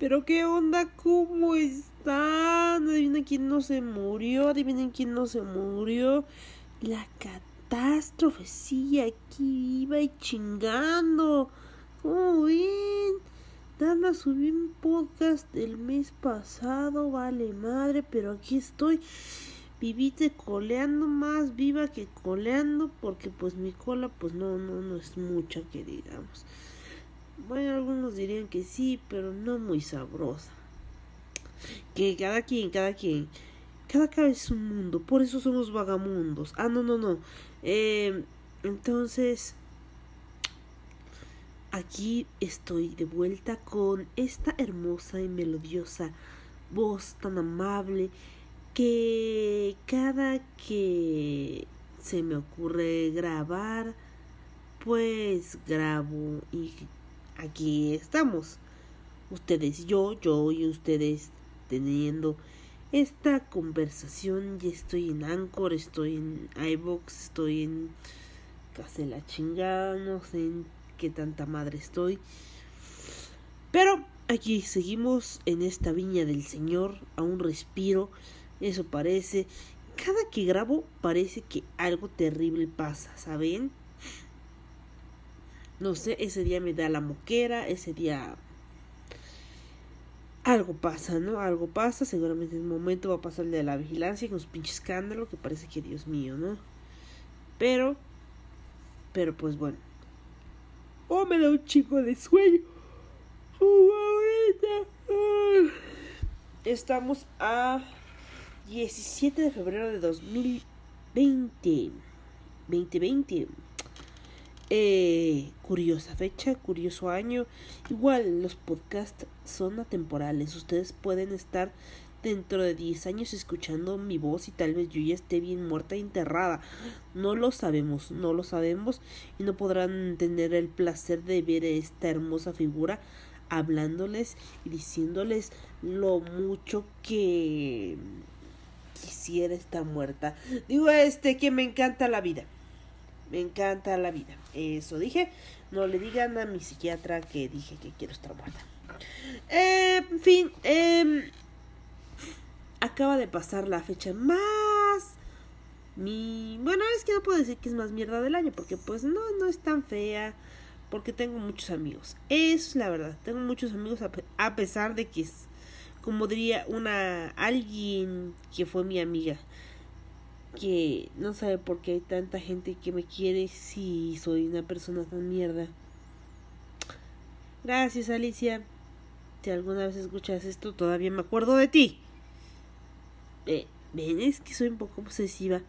Pero qué onda, ¿cómo están? Adivinen quién no se murió, adivinen quién no se murió. La catástrofe sigue aquí viva y chingando. ¿Cómo ven? Dana subí un podcast del mes pasado, vale madre, pero aquí estoy vivite coleando más viva que coleando porque pues mi cola pues no no no es mucha que digamos bueno algunos dirían que sí pero no muy sabrosa. Que cada quien cada quien cada cabeza es un mundo por eso somos vagamundos ah no no no. Eh, entonces aquí estoy de vuelta con esta hermosa y melodiosa voz tan amable que cada que se me ocurre grabar, pues grabo y aquí estamos. Ustedes, yo, yo y ustedes teniendo esta conversación. Y estoy en Anchor, estoy en iBox, estoy en casi la chingada, no sé en qué tanta madre estoy. Pero aquí seguimos en esta viña del Señor, a un respiro. Eso parece. Cada que grabo parece que algo terrible pasa, ¿saben? No sé, ese día me da la moquera, ese día algo pasa, ¿no? Algo pasa, seguramente en un momento va a pasar el de la vigilancia con su pinche escándalo que parece que Dios mío, ¿no? Pero, pero pues bueno. Oh, me da un chico de sueño. Oh, ahorita. Ah. Estamos a 17 de febrero de 2020. 2020. Eh, curiosa fecha, curioso año. Igual los podcasts son atemporales. Ustedes pueden estar dentro de 10 años escuchando mi voz y tal vez yo ya esté bien muerta e enterrada. No lo sabemos, no lo sabemos y no podrán tener el placer de ver esta hermosa figura hablándoles y diciéndoles lo mucho que quisiera estar muerta. Digo, este, que me encanta la vida. Me encanta la vida. Eso dije. No le digan a mi psiquiatra que dije que quiero estar muerta. Eh, en fin, eh, acaba de pasar la fecha más... Mi... Bueno, es que no puedo decir que es más mierda del año, porque pues no, no es tan fea, porque tengo muchos amigos. Eso es la verdad, tengo muchos amigos a, a pesar de que es como diría una alguien que fue mi amiga que no sabe por qué hay tanta gente que me quiere si soy una persona tan mierda. Gracias Alicia. Si alguna vez escuchas esto, todavía me acuerdo de ti. Eh, ven, es que soy un poco obsesiva.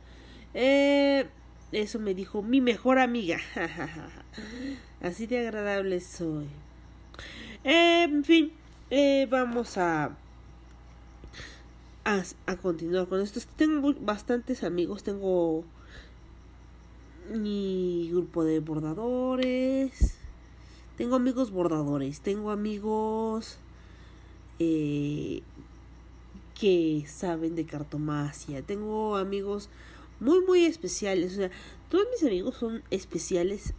Eh, eso me dijo mi mejor amiga. Así de agradable soy. Eh, en fin, eh, vamos a, a, continuar con esto. Tengo bastantes amigos, tengo mi grupo de bordadores. Tengo amigos bordadores, tengo amigos eh, que saben de cartomacia, tengo amigos muy muy especiales, o sea, todos mis amigos son especiales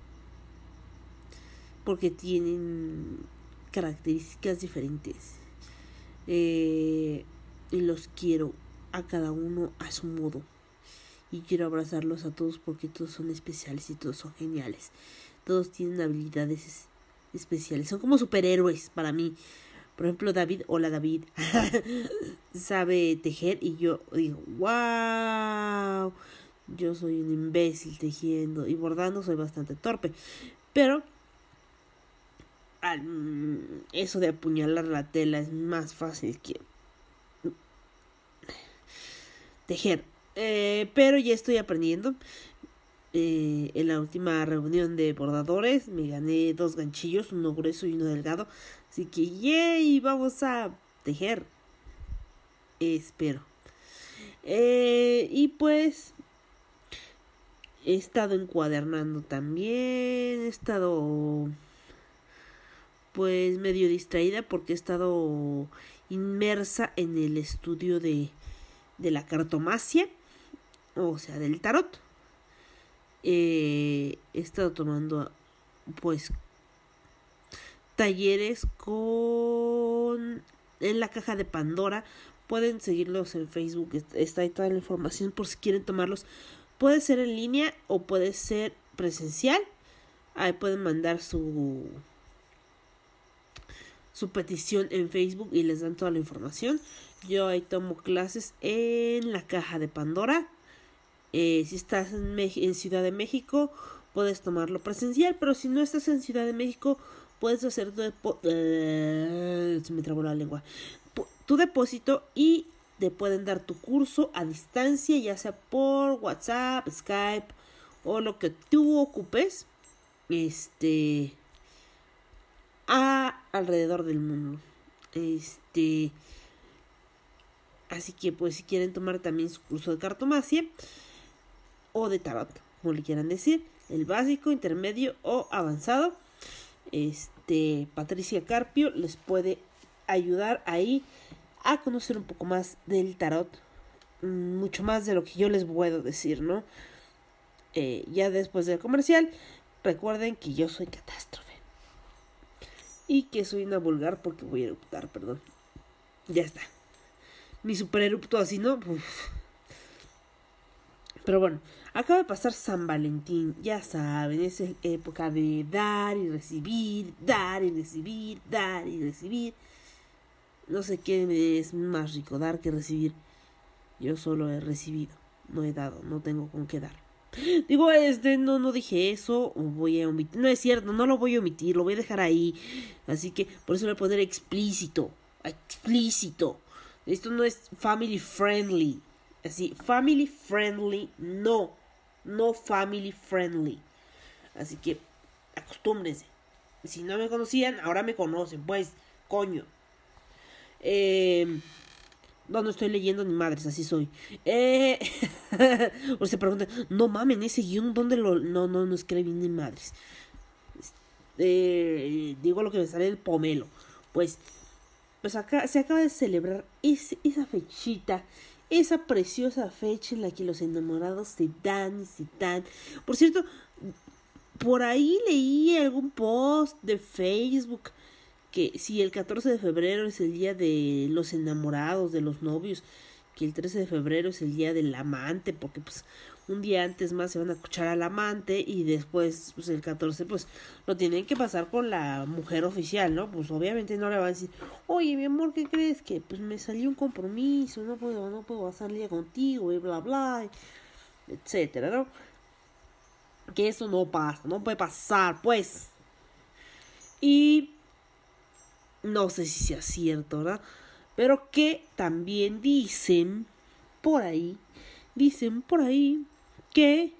porque tienen características diferentes. Eh, y los quiero a cada uno a su modo. Y quiero abrazarlos a todos porque todos son especiales y todos son geniales. Todos tienen habilidades especiales. Son como superhéroes para mí. Por ejemplo, David, hola David, sabe tejer y yo digo, wow, yo soy un imbécil tejiendo y bordando soy bastante torpe. Pero eso de apuñalar la tela es más fácil que tejer. Eh, pero ya estoy aprendiendo. Eh, en la última reunión de bordadores me gané dos ganchillos, uno grueso y uno delgado. Así que, yay, vamos a tejer. Espero. Eh, y pues he estado encuadernando también. He estado pues medio distraída porque he estado inmersa en el estudio de, de la cartomacia, o sea, del tarot. Eh, he estado tomando pues talleres con en la caja de Pandora. Pueden seguirlos en Facebook está ahí toda la información por si quieren tomarlos. Puede ser en línea o puede ser presencial. Ahí pueden mandar su su petición en Facebook y les dan toda la información yo ahí tomo clases en la caja de Pandora eh, si estás en, Ciudad de México puedes tomarlo presencial, pero si no estás en Ciudad de México, puedes hacer tu. Eh, se me trabó la lengua. Tu depósito y te pueden dar tu curso a distancia, ya sea por WhatsApp, Skype o lo que tú ocupes. Este. A alrededor del mundo. Este. Así que, pues, si quieren tomar también su curso de cartomacia o de tarot, como le quieran decir, el básico, intermedio o avanzado. Este, Patricia Carpio les puede ayudar ahí a conocer un poco más del tarot, mm, mucho más de lo que yo les puedo decir, ¿no? Eh, ya después del comercial, recuerden que yo soy catástrofe. Y que soy una vulgar porque voy a eruptar, perdón. Ya está. Mi super erupto así, ¿no? Pero bueno, acaba de pasar San Valentín, ya saben, es época de dar y recibir, dar y recibir, dar y recibir. No sé qué es más rico, dar que recibir. Yo solo he recibido, no he dado, no tengo con qué dar. Digo, este, no, no dije eso, voy a omitir. No es cierto, no lo voy a omitir, lo voy a dejar ahí. Así que por eso le voy a poner explícito, explícito. Esto no es family friendly. Así, family friendly, no. No family friendly. Así que acostúmbrense. Si no me conocían, ahora me conocen, pues, coño. Eh, no, no estoy leyendo ni madres, así soy. Eh, o se preguntan, no mamen, ese guion, ¿dónde lo.? No, no, no escribí ni madres. Eh, digo lo que me sale el pomelo. Pues, pues acá se acaba de celebrar esa fechita esa preciosa fecha en la que los enamorados se dan y se dan. Por cierto, por ahí leí algún post de Facebook que si el 14 de febrero es el día de los enamorados, de los novios, que el 13 de febrero es el día del amante, porque pues un día antes más se van a escuchar al amante y después, pues el 14, pues lo tienen que pasar con la mujer oficial, ¿no? Pues obviamente no le van a decir, oye, mi amor, ¿qué crees? Que pues me salió un compromiso, no puedo, no puedo salir contigo y bla, bla, etcétera, ¿no? Que eso no pasa, no puede pasar, pues. Y no sé si sea cierto, ¿verdad? Pero que también dicen por ahí, dicen por ahí que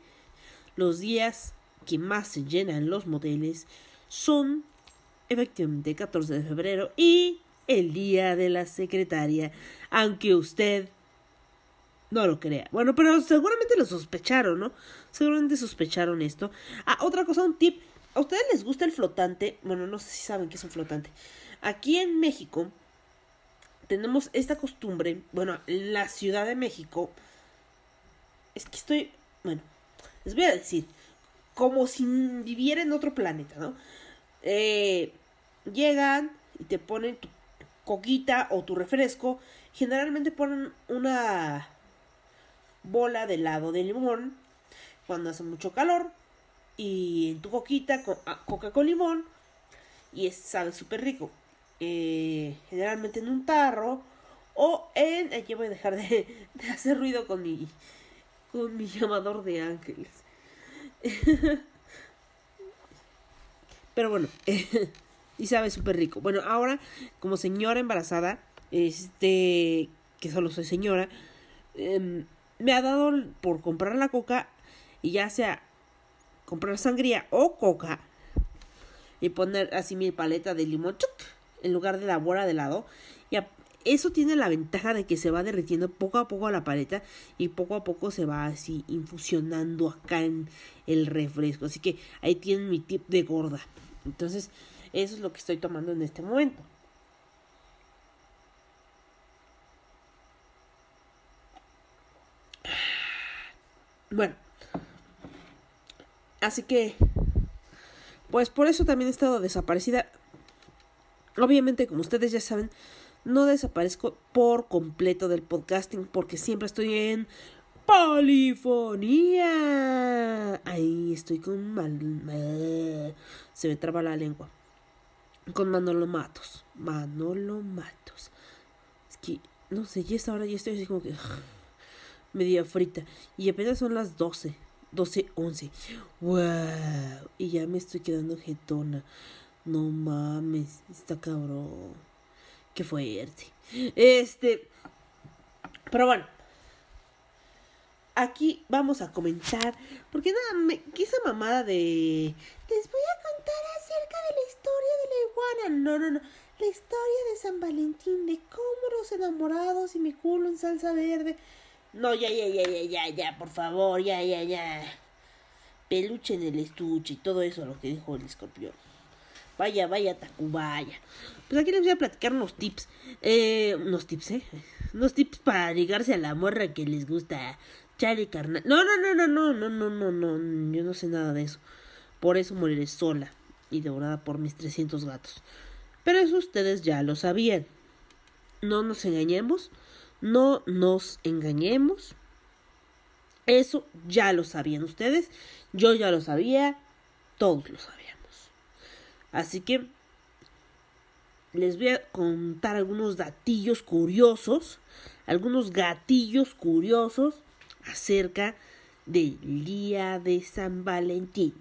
los días que más se llenan los moteles son efectivamente 14 de febrero y el día de la secretaria, aunque usted no lo crea. Bueno, pero seguramente lo sospecharon, ¿no? Seguramente sospecharon esto. Ah, otra cosa, un tip. ¿A ustedes les gusta el flotante? Bueno, no sé si saben qué es un flotante. Aquí en México tenemos esta costumbre, bueno, en la Ciudad de México, es que estoy bueno, les voy a decir, como si viviera en otro planeta, ¿no? Eh, llegan y te ponen tu coquita o tu refresco. Generalmente ponen una bola de helado de limón cuando hace mucho calor. Y en tu coquita, ah, coca con limón. Y es, sabe súper rico. Eh, generalmente en un tarro. O en. Aquí voy a dejar de, de hacer ruido con mi con mi llamador de ángeles. Pero bueno, y sabe súper rico. Bueno, ahora, como señora embarazada, este, que solo soy señora, em, me ha dado por comprar la coca y ya sea comprar sangría o coca y poner así mi paleta de limón en lugar de la bola de helado y, eso tiene la ventaja de que se va derritiendo poco a poco la paleta y poco a poco se va así infusionando acá en el refresco. Así que ahí tienen mi tip de gorda. Entonces, eso es lo que estoy tomando en este momento. Bueno, así que, pues por eso también he estado desaparecida. Obviamente, como ustedes ya saben, no desaparezco por completo del podcasting porque siempre estoy en Polifonía. Ahí estoy con mal, se me traba la lengua. Con Manolo Matos. Manolo Matos. Es que no sé, ya esta hora ya estoy así como que media frita y apenas son las 12. 12, 11. ¡Wow! Y ya me estoy quedando jetona. No mames, está cabrón. Qué fuerte. Este. Pero bueno. Aquí vamos a comentar. Porque nada, me, esa mamada de. Les voy a contar acerca de la historia de la iguana. No, no, no. La historia de San Valentín. De cómo los enamorados y mi culo en salsa verde. No, ya, ya, ya, ya, ya, ya, por favor, ya, ya, ya. Peluche en el estuche y todo eso, lo que dijo el escorpión. Vaya, vaya, Tacubaya. Pues aquí les voy a platicar unos tips. Eh, unos tips, ¿eh? Unos tips para ligarse a la morra que les gusta. Chale, carnal. No, no, no, no, no, no, no, no, no. Yo no sé nada de eso. Por eso moriré sola y devorada por mis 300 gatos. Pero eso ustedes ya lo sabían. No nos engañemos. No nos engañemos. Eso ya lo sabían ustedes. Yo ya lo sabía. Todos lo sabíamos. Así que les voy a contar algunos gatillos curiosos. Algunos gatillos curiosos acerca del día de San Valentín.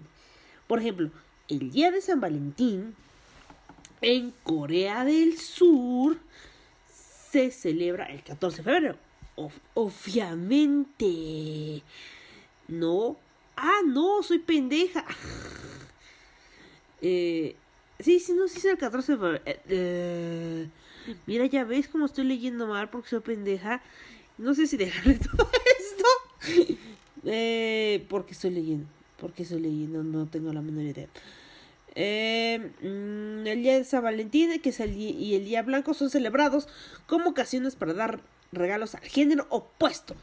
Por ejemplo, el día de San Valentín en Corea del Sur se celebra el 14 de febrero. obviamente. No. Ah, no, soy pendeja. eh, sí, sí, no, sí es el 14 de febrero. Eh, eh, mira, ya ves cómo estoy leyendo mal porque soy pendeja. No sé si dejarle todo esto. eh, porque estoy leyendo. Porque estoy leyendo, no tengo la menor idea. Eh, mm, el día de San Valentín que es el y el día blanco son celebrados como ocasiones para dar regalos al género opuesto.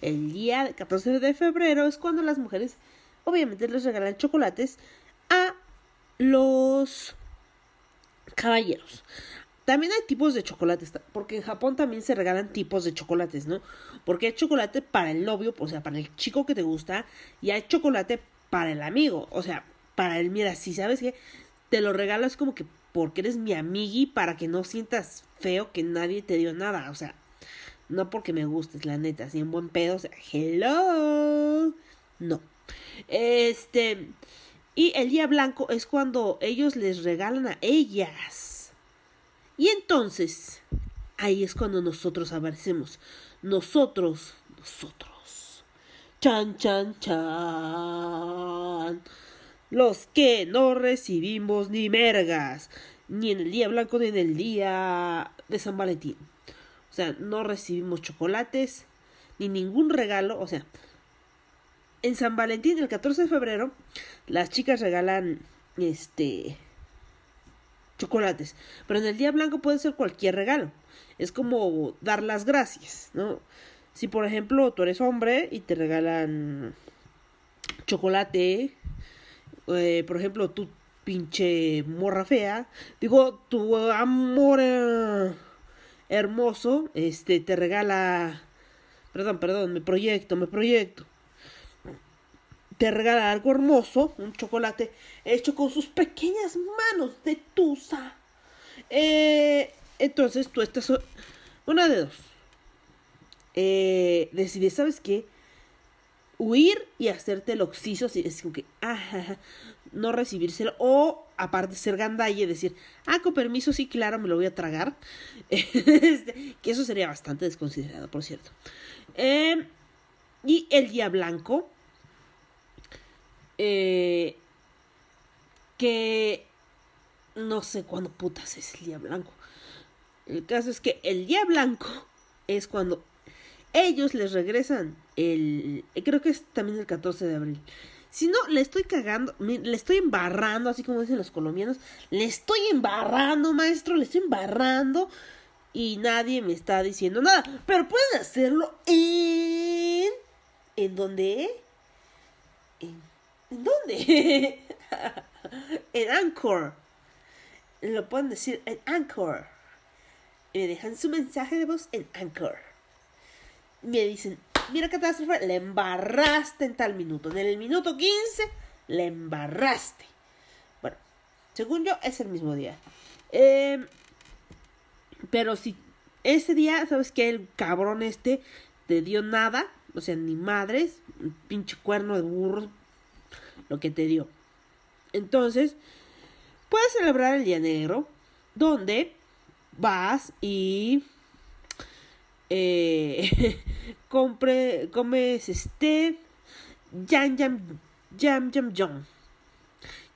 El día 14 de febrero es cuando las mujeres obviamente les regalan chocolates los caballeros. También hay tipos de chocolates, porque en Japón también se regalan tipos de chocolates, ¿no? Porque hay chocolate para el novio, o sea, para el chico que te gusta, y hay chocolate para el amigo, o sea, para él, mira, si sabes que te lo regalo es como que porque eres mi amigui para que no sientas feo que nadie te dio nada, o sea, no porque me gustes, la neta, si en buen pedo, o sea, hello, no. Este, y el día blanco es cuando ellos les regalan a ellas. Y entonces, ahí es cuando nosotros aparecemos. Nosotros, nosotros. Chan, chan, chan los que no recibimos ni mergas, ni en el día blanco ni en el día de San Valentín. O sea, no recibimos chocolates ni ningún regalo. O sea, en San Valentín, el 14 de febrero, las chicas regalan este chocolates. Pero en el día blanco puede ser cualquier regalo. Es como dar las gracias, ¿no? Si por ejemplo tú eres hombre y te regalan chocolate, eh, por ejemplo, tu pinche morra fea, digo, tu amor eh, hermoso, este, te regala, perdón, perdón, me proyecto, me proyecto, te regala algo hermoso, un chocolate hecho con sus pequeñas manos de tusa. Eh, entonces tú estás, una de dos, eh, ¿sabes qué? huir y hacerte el oxiso, es como que, no recibírselo, o aparte ser gandalle, decir, ah, con permiso, sí, claro, me lo voy a tragar, este, que eso sería bastante desconsiderado, por cierto. Em, y el día blanco, eh, que no sé cuándo putas es el día blanco. El caso es que el día blanco es cuando ellos les regresan el... Creo que es también el 14 de abril. Si no, le estoy cagando, le estoy embarrando, así como dicen los colombianos. Le estoy embarrando, maestro, le estoy embarrando. Y nadie me está diciendo nada. Pero pueden hacerlo en... ¿En dónde? ¿En, ¿en dónde? en Anchor. Lo pueden decir en Anchor. Y me dejan su mensaje de voz en Anchor. Me dicen, mira catástrofe, le embarraste en tal minuto. En el minuto 15, le embarraste. Bueno, según yo, es el mismo día. Eh, pero si ese día, ¿sabes que El cabrón este te dio nada. O sea, ni madres. Un pinche cuerno de burro. Lo que te dio. Entonces, puedes celebrar el Día Negro. Donde vas y eh, comes este jam jam jam jam jam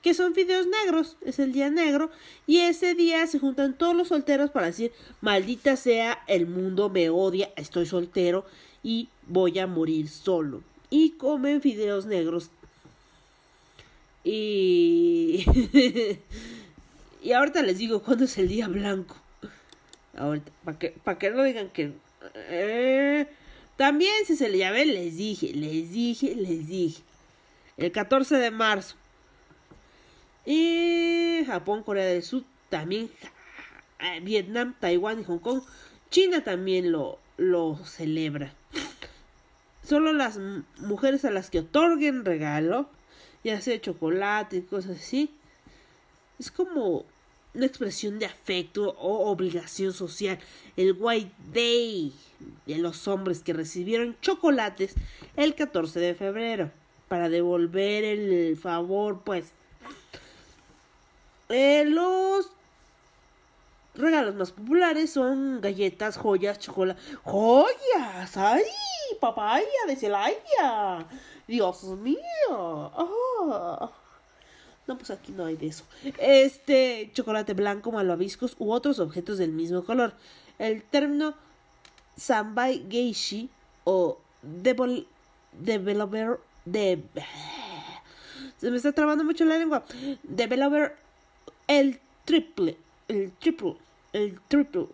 que son fideos negros, es el día negro, y ese día se juntan todos los solteros para decir, maldita sea, el mundo me odia, estoy soltero y voy a morir solo. Y comen fideos negros. Y... y ahorita les digo cuándo es el día blanco. Ahorita, para que, que no digan que... Eh, también si se le llame, les dije, les dije, les dije. El 14 de marzo. Y Japón, Corea del Sur, también eh, Vietnam, Taiwán y Hong Kong. China también lo, lo celebra. Solo las mujeres a las que otorguen regalo, ya sea chocolate y cosas así, es como una expresión de afecto o obligación social. El White Day de los hombres que recibieron chocolates el 14 de febrero para devolver el favor, pues. Eh, los regalos más populares son galletas, joyas, chocolate. ¡Joyas! ¡Ay! ¡Papaya de Celaya! ¡Dios mío! ¡Oh! No, pues aquí no hay de eso. Este, chocolate blanco, malvaviscos u otros objetos del mismo color. El término Sambai Geishi o developer de se me está trabando mucho la lengua. Developer el triple, el triple, el triple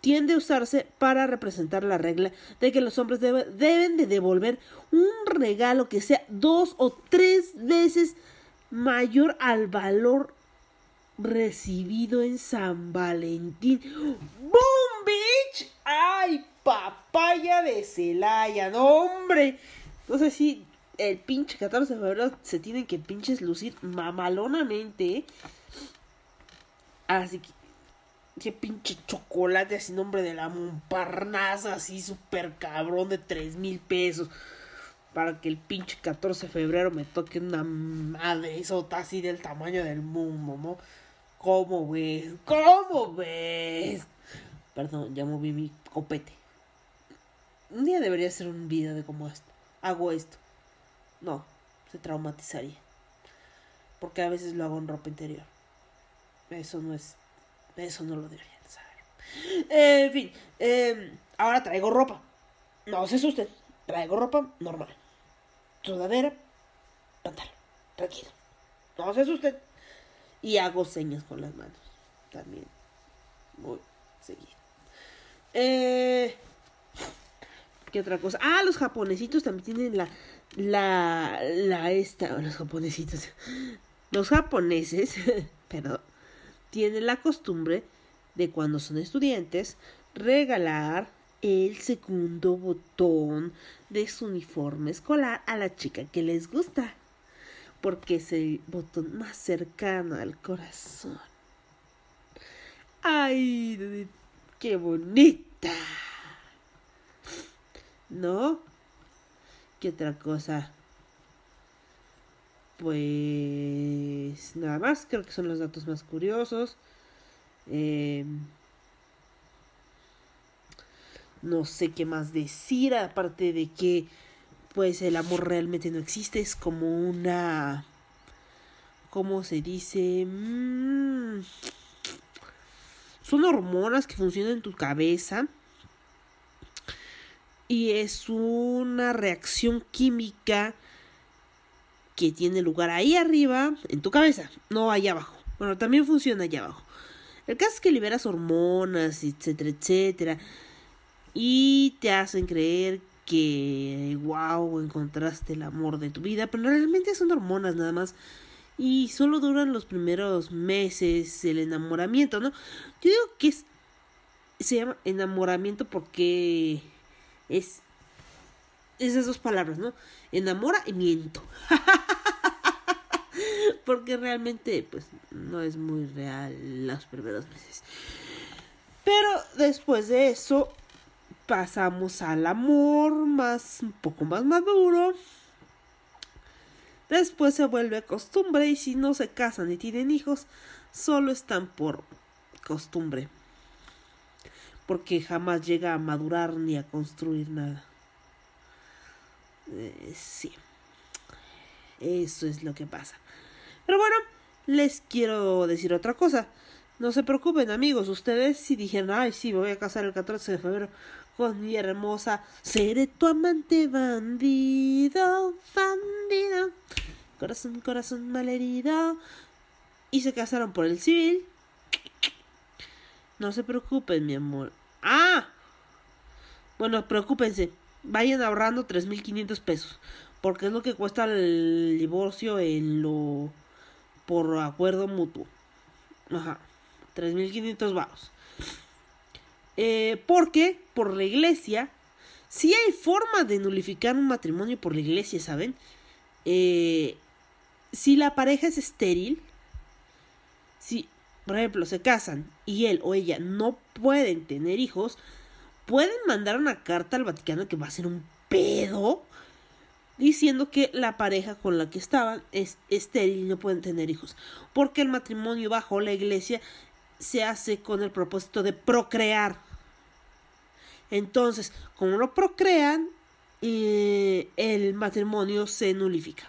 tiende a usarse para representar la regla de que los hombres deben de devolver un regalo que sea dos o tres veces mayor al valor recibido en San Valentín. ¡Boom, bitch! ¡Ay, papaya de Celaya! ¡No, hombre! No sé si el pinche 14 de febrero se tienen que pinches lucir mamalonamente. Así que. Qué pinche chocolate así nombre de la Montparnasse, así súper cabrón de tres mil pesos. Para que el pinche 14 de febrero me toque una madre sota así del tamaño del mundo, ¿no? ¿Cómo ves? ¿Cómo ves? Perdón, ya moví mi copete. Un día debería hacer un video de cómo esto. Hago esto. No, se traumatizaría. Porque a veces lo hago en ropa interior. Eso no es. Eso no lo deberían saber. en fin, em, ahora traigo ropa. No se asusten. Traigo ropa normal. Sudadera, pantalón. Tranquilo. No se asusten. Y hago señas con las manos. También. Muy seguido. Eh, ¿Qué otra cosa? Ah, los japonesitos también tienen la. La. La esta. Los japonesitos. Los japoneses. perdón tienen la costumbre de cuando son estudiantes regalar el segundo botón de su uniforme escolar a la chica que les gusta, porque es el botón más cercano al corazón. ¡Ay, qué bonita! ¿No? ¿Qué otra cosa? Pues nada más, creo que son los datos más curiosos. Eh, no sé qué más decir, aparte de que pues el amor realmente no existe, es como una... ¿Cómo se dice? Mm, son hormonas que funcionan en tu cabeza y es una reacción química que tiene lugar ahí arriba, en tu cabeza, no allá abajo. Bueno, también funciona allá abajo. El caso es que liberas hormonas, etcétera, etcétera. Y te hacen creer que, wow, encontraste el amor de tu vida. Pero realmente son hormonas nada más. Y solo duran los primeros meses el enamoramiento, ¿no? Yo digo que es, se llama enamoramiento porque es esas dos palabras, ¿no? Enamoramiento. Porque realmente, pues, no es muy real los primeros meses. Pero después de eso, pasamos al amor más, un poco más maduro. Después se vuelve costumbre y si no se casan ni tienen hijos, solo están por costumbre. Porque jamás llega a madurar ni a construir nada. Eh, sí. Eso es lo que pasa. Pero bueno, les quiero decir otra cosa. No se preocupen, amigos. Ustedes si dijeron, ay, sí, me voy a casar el 14 de febrero con mi hermosa. Seré tu amante bandido, bandido. Corazón, corazón malherido. Y se casaron por el civil. No se preocupen, mi amor. ¡Ah! Bueno, preocúpense. Vayan ahorrando 3.500 pesos. Porque es lo que cuesta el divorcio en lo por acuerdo mutuo. Ajá. 3.500 varos. Eh, porque por la iglesia, si hay forma de nulificar un matrimonio por la iglesia, ¿saben? Eh, si la pareja es estéril, si, por ejemplo, se casan y él o ella no pueden tener hijos, pueden mandar una carta al Vaticano que va a ser un pedo diciendo que la pareja con la que estaban es estéril y no pueden tener hijos, porque el matrimonio bajo la iglesia se hace con el propósito de procrear. Entonces, como no procrean, eh, el matrimonio se nulifica.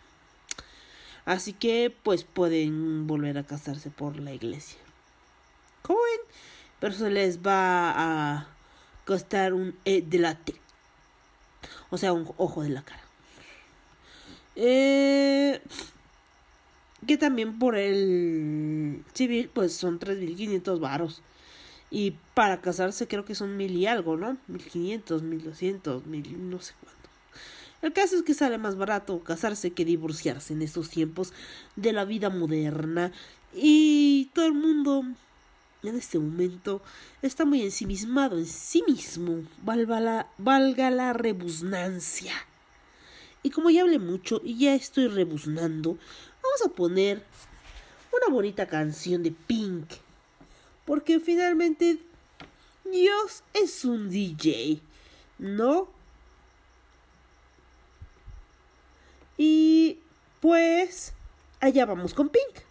Así que, pues pueden volver a casarse por la iglesia. ¿Cómo ven? Pero se les va a costar un e de la O sea, un ojo de la cara. Eh, que también por el civil, pues son 3.500 varos. Y para casarse creo que son mil y algo, ¿no? 1500, 1200, mil, no sé cuánto. El caso es que sale más barato casarse que divorciarse en estos tiempos de la vida moderna. Y todo el mundo en este momento está muy ensimismado en sí mismo. Valga la, valga la. Y como ya hablé mucho y ya estoy rebuznando, vamos a poner una bonita canción de Pink. Porque finalmente Dios es un DJ, ¿no? Y pues allá vamos con Pink.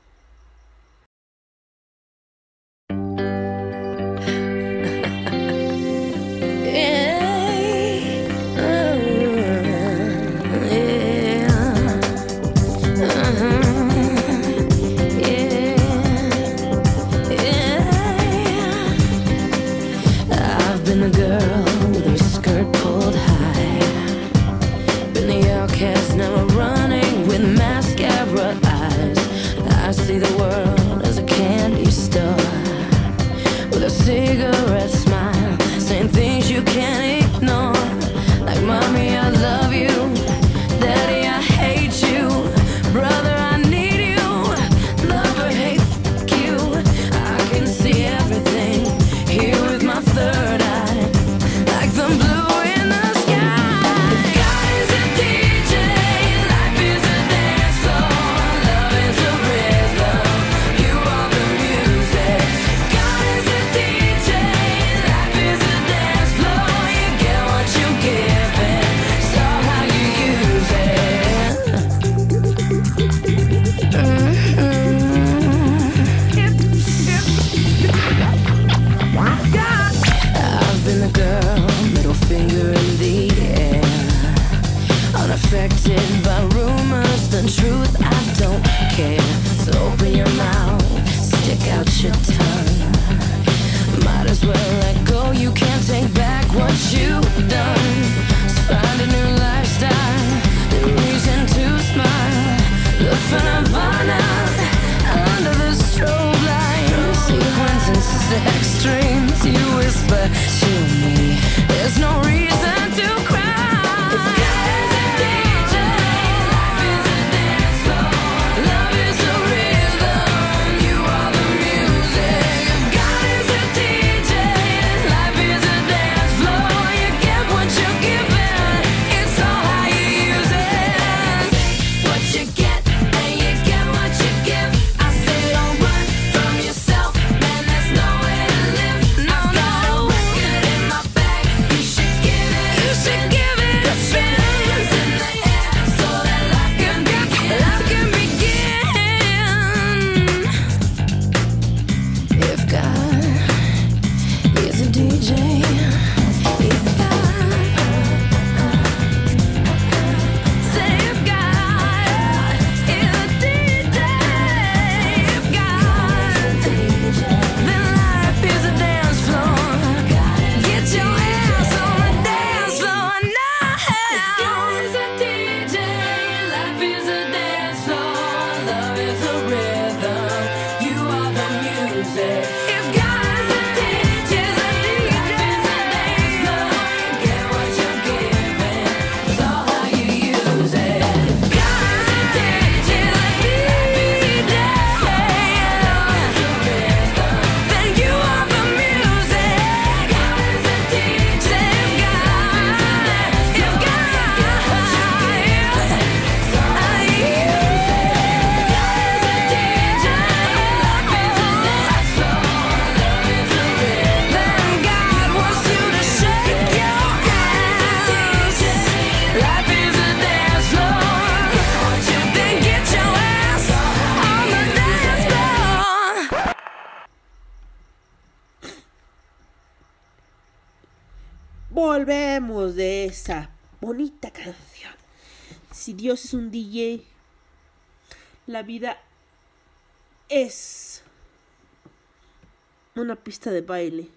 Pista de baile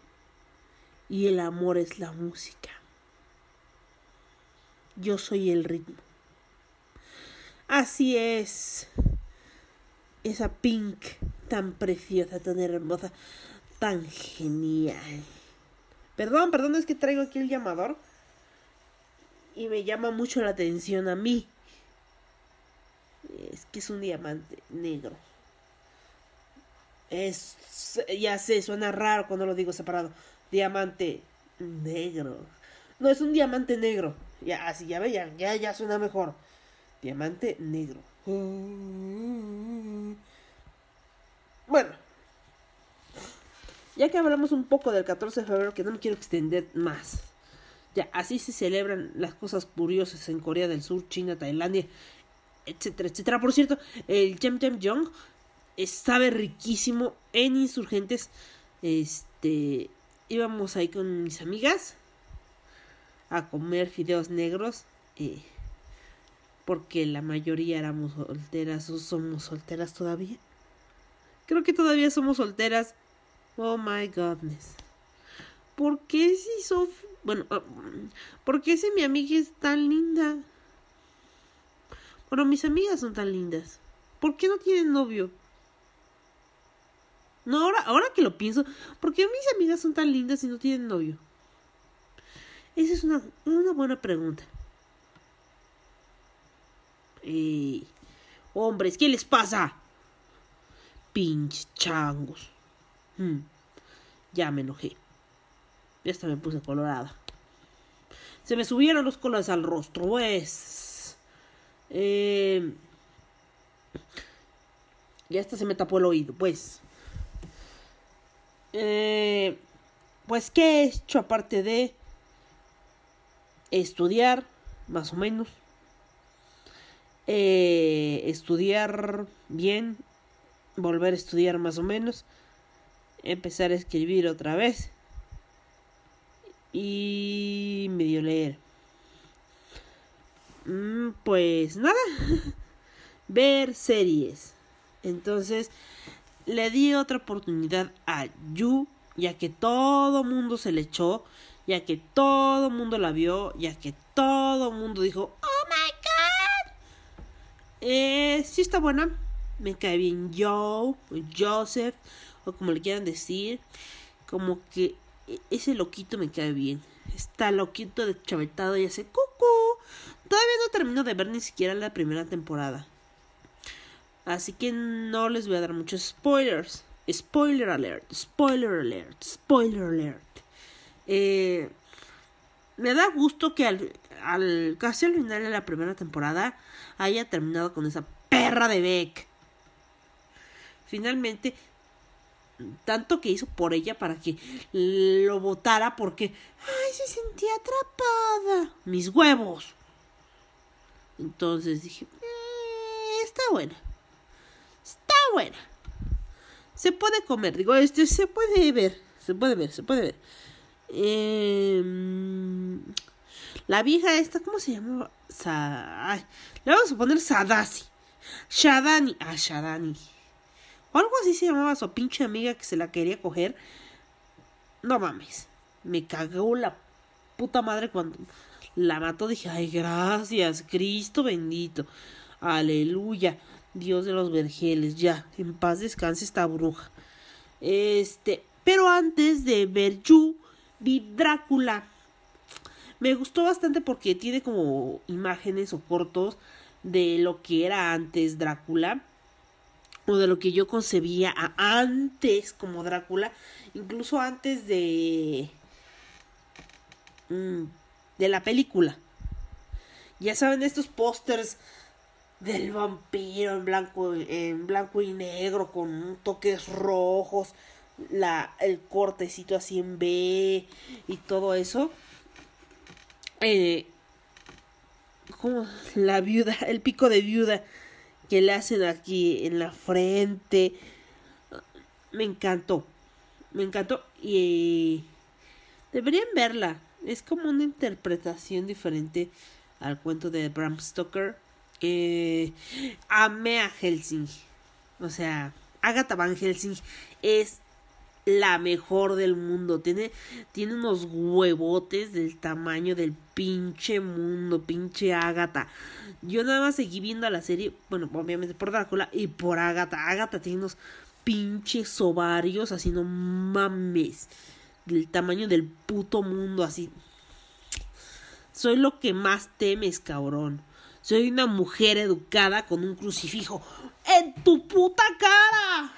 y el amor es la música. Yo soy el ritmo. Así es. Esa pink tan preciosa, tan hermosa, tan genial. Perdón, perdón, es que traigo aquí el llamador. Y me llama mucho la atención a mí. Es que es un diamante negro. Es. Ya sé, suena raro cuando lo digo separado. Diamante negro. No, es un diamante negro. Ya, así, ya ve, ya, ya, suena mejor. Diamante negro. Bueno, ya que hablamos un poco del 14 de febrero, que no me quiero extender más. Ya, así se celebran las cosas curiosas en Corea del Sur, China, Tailandia, etcétera, etcétera. Por cierto, el Jem Jem Jong sabe riquísimo en insurgentes. Este, íbamos ahí con mis amigas a comer fideos negros. eh, porque la mayoría éramos solteras o somos solteras todavía. Creo que todavía somos solteras. Oh my godness. ¿Por qué si Sof... Bueno, ah, ¿por qué si mi amiga es tan linda? Bueno, mis amigas son tan lindas. ¿Por qué no tienen novio? No, ahora, ahora que lo pienso, ¿por qué mis amigas son tan lindas y no tienen novio? Esa es una, una buena pregunta. Hombres, ¿qué les pasa? Pinches changos. Hmm, Ya me enojé. Ya hasta me puse colorada. Se me subieron los colores al rostro, pues. Eh, ya hasta se me tapó el oído, pues. Eh, pues, ¿qué he hecho aparte de estudiar, más o menos? Eh, estudiar bien, volver a estudiar más o menos, empezar a escribir otra vez y medio leer. Mm, Pues nada, ver series. Entonces le di otra oportunidad a You ya que todo mundo se le echó, ya que todo mundo la vio, ya que todo mundo dijo, oh my god. Eh, sí está buena, me cae bien Joe, o Joseph, o como le quieran decir, como que e- ese loquito me cae bien. Está loquito de chavetado y hace cucú. Todavía no termino de ver ni siquiera la primera temporada. Así que no les voy a dar muchos spoilers. Spoiler alert, spoiler alert, spoiler alert. Eh, me da gusto que al, al casi al final de la primera temporada haya terminado con esa perra de Beck. Finalmente, tanto que hizo por ella para que lo votara porque, ay, se sentía atrapada. Mis huevos. Entonces dije, "Eh, está buena. Buena. Se puede comer, digo, este se puede ver, se puede ver, se puede ver. Em, la vieja esta, ¿cómo se llamaba? Le vamos a poner Sadasi. Shadani. Ah, Shadani. O algo así se llamaba su pinche amiga que se la quería coger. No mames. Me cagó la puta madre cuando la mató. Dije, ay, gracias, Cristo bendito. Aleluya. Dios de los vergeles. Ya, en paz descanse esta bruja. Este, pero antes de ver You, vi Drácula. Me gustó bastante porque tiene como imágenes o cortos de lo que era antes Drácula o de lo que yo concebía a antes como Drácula, incluso antes de mm, de la película. Ya saben estos pósters del vampiro en blanco en blanco y negro con toques rojos, la el cortecito así en B y todo eso. Eh, como la viuda, el pico de viuda que le hacen aquí en la frente. Me encantó. Me encantó. Y deberían verla. Es como una interpretación diferente al cuento de Bram Stoker. Eh, amé a Helsing. O sea, Agatha Van Helsing es la mejor del mundo. Tiene, tiene unos huevotes del tamaño del pinche mundo, pinche Agatha. Yo nada más seguí viendo la serie, bueno, obviamente por Drácula y por Agatha. Agatha tiene unos pinches ovarios, así no mames. Del tamaño del puto mundo, así. Soy lo que más temes, cabrón. Soy una mujer educada con un crucifijo en tu puta cara.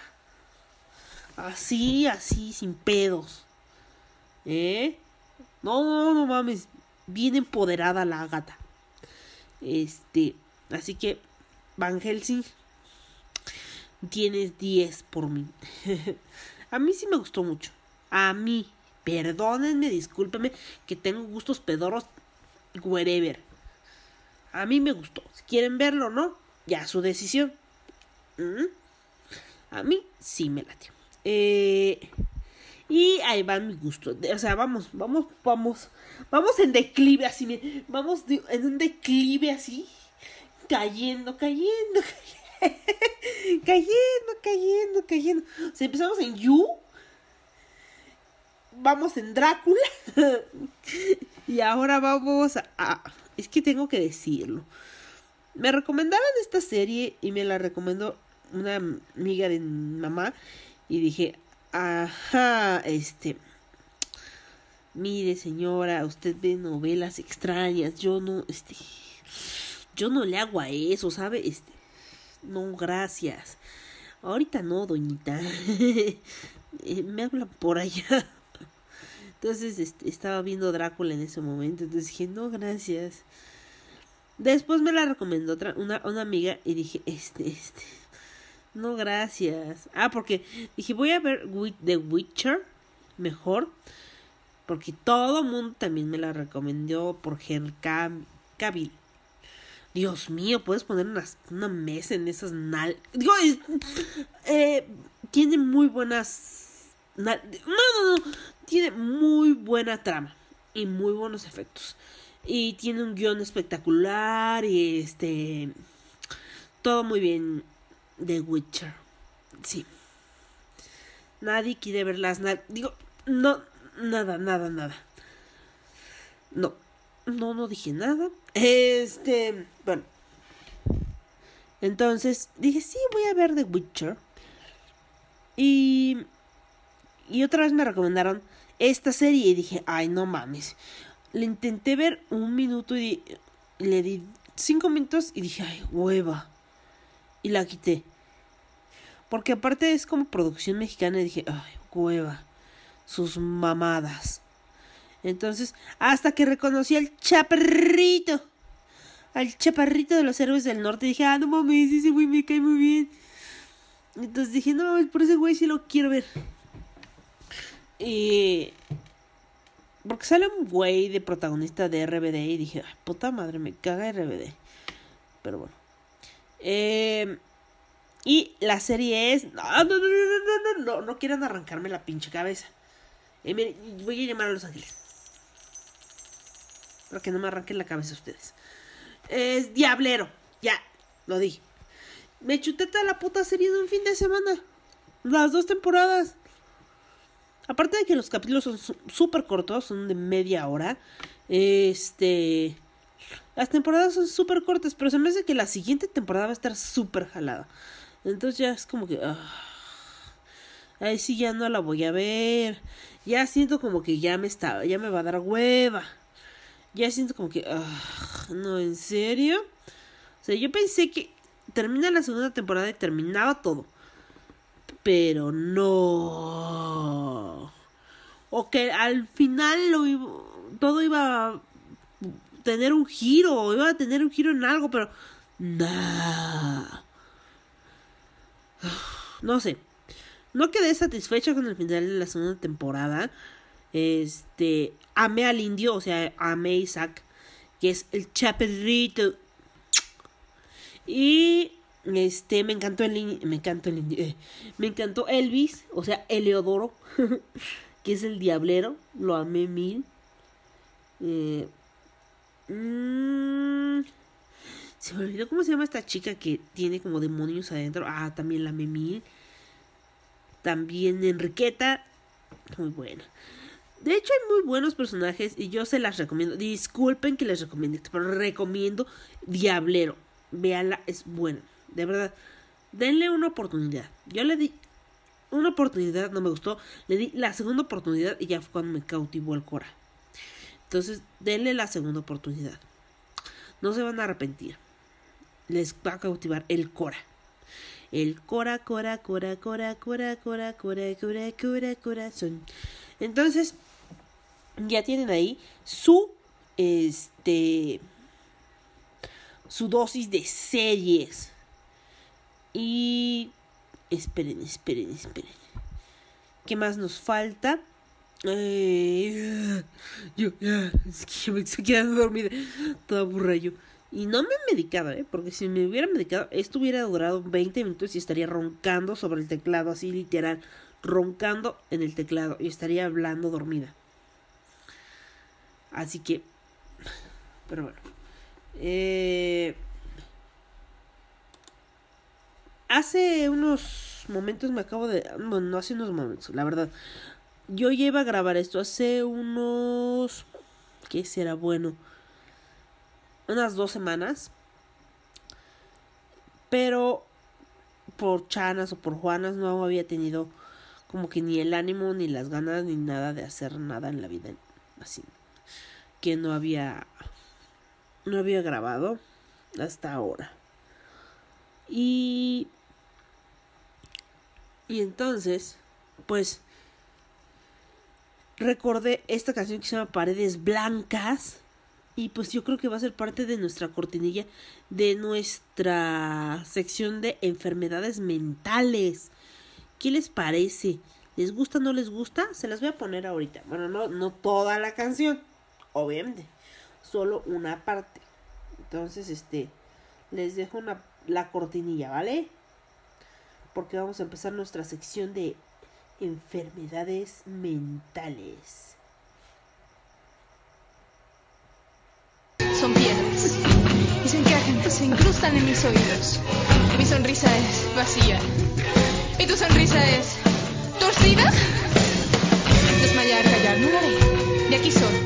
Así, así, sin pedos. ¿Eh? No, no, no mames. Bien empoderada la gata. Este, así que, Van Helsing, tienes 10 por mí. A mí sí me gustó mucho. A mí, perdónenme, discúlpenme, que tengo gustos pedoros, wherever. A mí me gustó. Si quieren verlo o no, ya su decisión. A mí sí me latió. Eh, y ahí va mi gusto. O sea, vamos, vamos, vamos, vamos en declive así. Vamos en un declive así. Cayendo, cayendo, cayendo, cayendo, cayendo. O sea, empezamos en You. Vamos en Drácula. y ahora vamos a- Es que tengo que decirlo. Me recomendaban esta serie y me la recomendó una amiga de mi mamá. Y dije, ajá, este. Mire, señora, usted ve novelas extrañas. Yo no, este. Yo no le hago a eso, ¿sabe? Este. No, gracias. Ahorita no, doñita. Eh, me hablan por allá. Entonces este, estaba viendo Drácula en ese momento. Entonces dije, no, gracias. Después me la recomendó otra, una, una amiga y dije, este, este. No, gracias. Ah, porque dije, voy a ver The Witcher mejor. Porque todo mundo también me la recomendó por Henry Cavill. Dios mío, puedes poner unas- una mesa en esas nal... Digo, eh, tiene muy buenas... No, no, no. Tiene muy buena trama. Y muy buenos efectos. Y tiene un guion espectacular. Y este... Todo muy bien. The Witcher. Sí. Nadie quiere ver las nal... Digo, No, nada, nada, nada. No, no, no dije nada. Este, bueno. Entonces dije, sí, voy a ver The Witcher. Y, y otra vez me recomendaron esta serie y dije, ay, no mames. Le intenté ver un minuto y le di cinco minutos y dije, ay, hueva. Y la quité. Porque aparte es como producción mexicana y dije, ay, hueva. Sus mamadas. Entonces, hasta que reconocí al chaparrito. Al chaparrito de los héroes del norte. Dije, ah, no mames, ese güey me cae muy bien. Entonces dije, no mames, por ese güey sí lo quiero ver. Y. Porque sale un güey de protagonista de RBD y dije, ay, puta madre, me caga RBD. Pero bueno. Eh, y la serie es. No, no, no, no, no, no, no, quieran arrancarme la pinche cabeza. Eh, voy a llamar a Los Ángeles. Para que no me arranquen la cabeza ustedes. Es Diablero. Ya, lo dije. Me chuté toda la puta serie de un fin de semana. Las dos temporadas. Aparte de que los capítulos son súper cortos, son de media hora. Este. Las temporadas son súper cortas, pero se me hace que la siguiente temporada va a estar súper jalada. Entonces ya es como que. ah, ahí sí ya no la voy a ver. Ya siento como que ya me está. Ya me va a dar hueva. Ya siento como que. ah, no, ¿en serio? O sea, yo pensé que termina la segunda temporada y terminaba todo. Pero no. O que al final lo todo iba a tener un giro. Iba a tener un giro en algo, pero. Nah. No sé. No quedé satisfecha con el final de la segunda temporada. Este. Amé al indio, o sea, amé Isaac, que es el chaperrito. Y este me encantó el me encantó el eh, me encantó Elvis, o sea, Eleodoro, que es el diablero, lo amé mil. Eh, mm, se me olvidó cómo se llama esta chica que tiene como demonios adentro. Ah, también la amé mil. También Enriqueta, muy buena. De hecho, hay muy buenos personajes y yo se las recomiendo. Disculpen que les recomiende, pero recomiendo Diablero. Véanla, es buena. De verdad, denle una oportunidad. Yo le di una oportunidad, no me gustó. Le di la segunda oportunidad y ya fue cuando me cautivó el Cora. Entonces, denle la segunda oportunidad. No se van a arrepentir. Les va a cautivar el Cora. El Cora, Cora, Cora, Cora, Cora, Cora, Cora, Cora, Cora, corazón. Entonces, ya tienen ahí su este su dosis de series. Y esperen, esperen, esperen. ¿Qué más nos falta? Yo es que me estoy quedando dormida, toda aburrida yo. Y no me he medicado, ¿eh? Porque si me hubiera medicado, esto hubiera durado 20 minutos y estaría roncando sobre el teclado, así literal, roncando en el teclado y estaría hablando dormida. Así que, pero bueno. Eh, hace unos momentos me acabo de... Bueno, no hace unos momentos, la verdad. Yo iba a grabar esto hace unos... ¿Qué será bueno? Unas dos semanas. Pero por Chanas o por Juanas no había tenido como que ni el ánimo, ni las ganas, ni nada de hacer nada en la vida. Así. Que no había... No había grabado hasta ahora. Y... Y entonces, pues recordé esta canción que se llama Paredes Blancas. Y pues yo creo que va a ser parte de nuestra cortinilla de nuestra sección de enfermedades mentales. ¿Qué les parece? ¿Les gusta o no les gusta? Se las voy a poner ahorita. Bueno, no, no toda la canción, obviamente. Solo una parte. Entonces, este, les dejo una, la cortinilla, ¿vale? Porque vamos a empezar nuestra sección de enfermedades mentales. Son piedras y se encajan, se incrustan en mis oídos. Mi sonrisa es vacía y tu sonrisa es torcida. desmayar, callar, no lo haré. De aquí soy.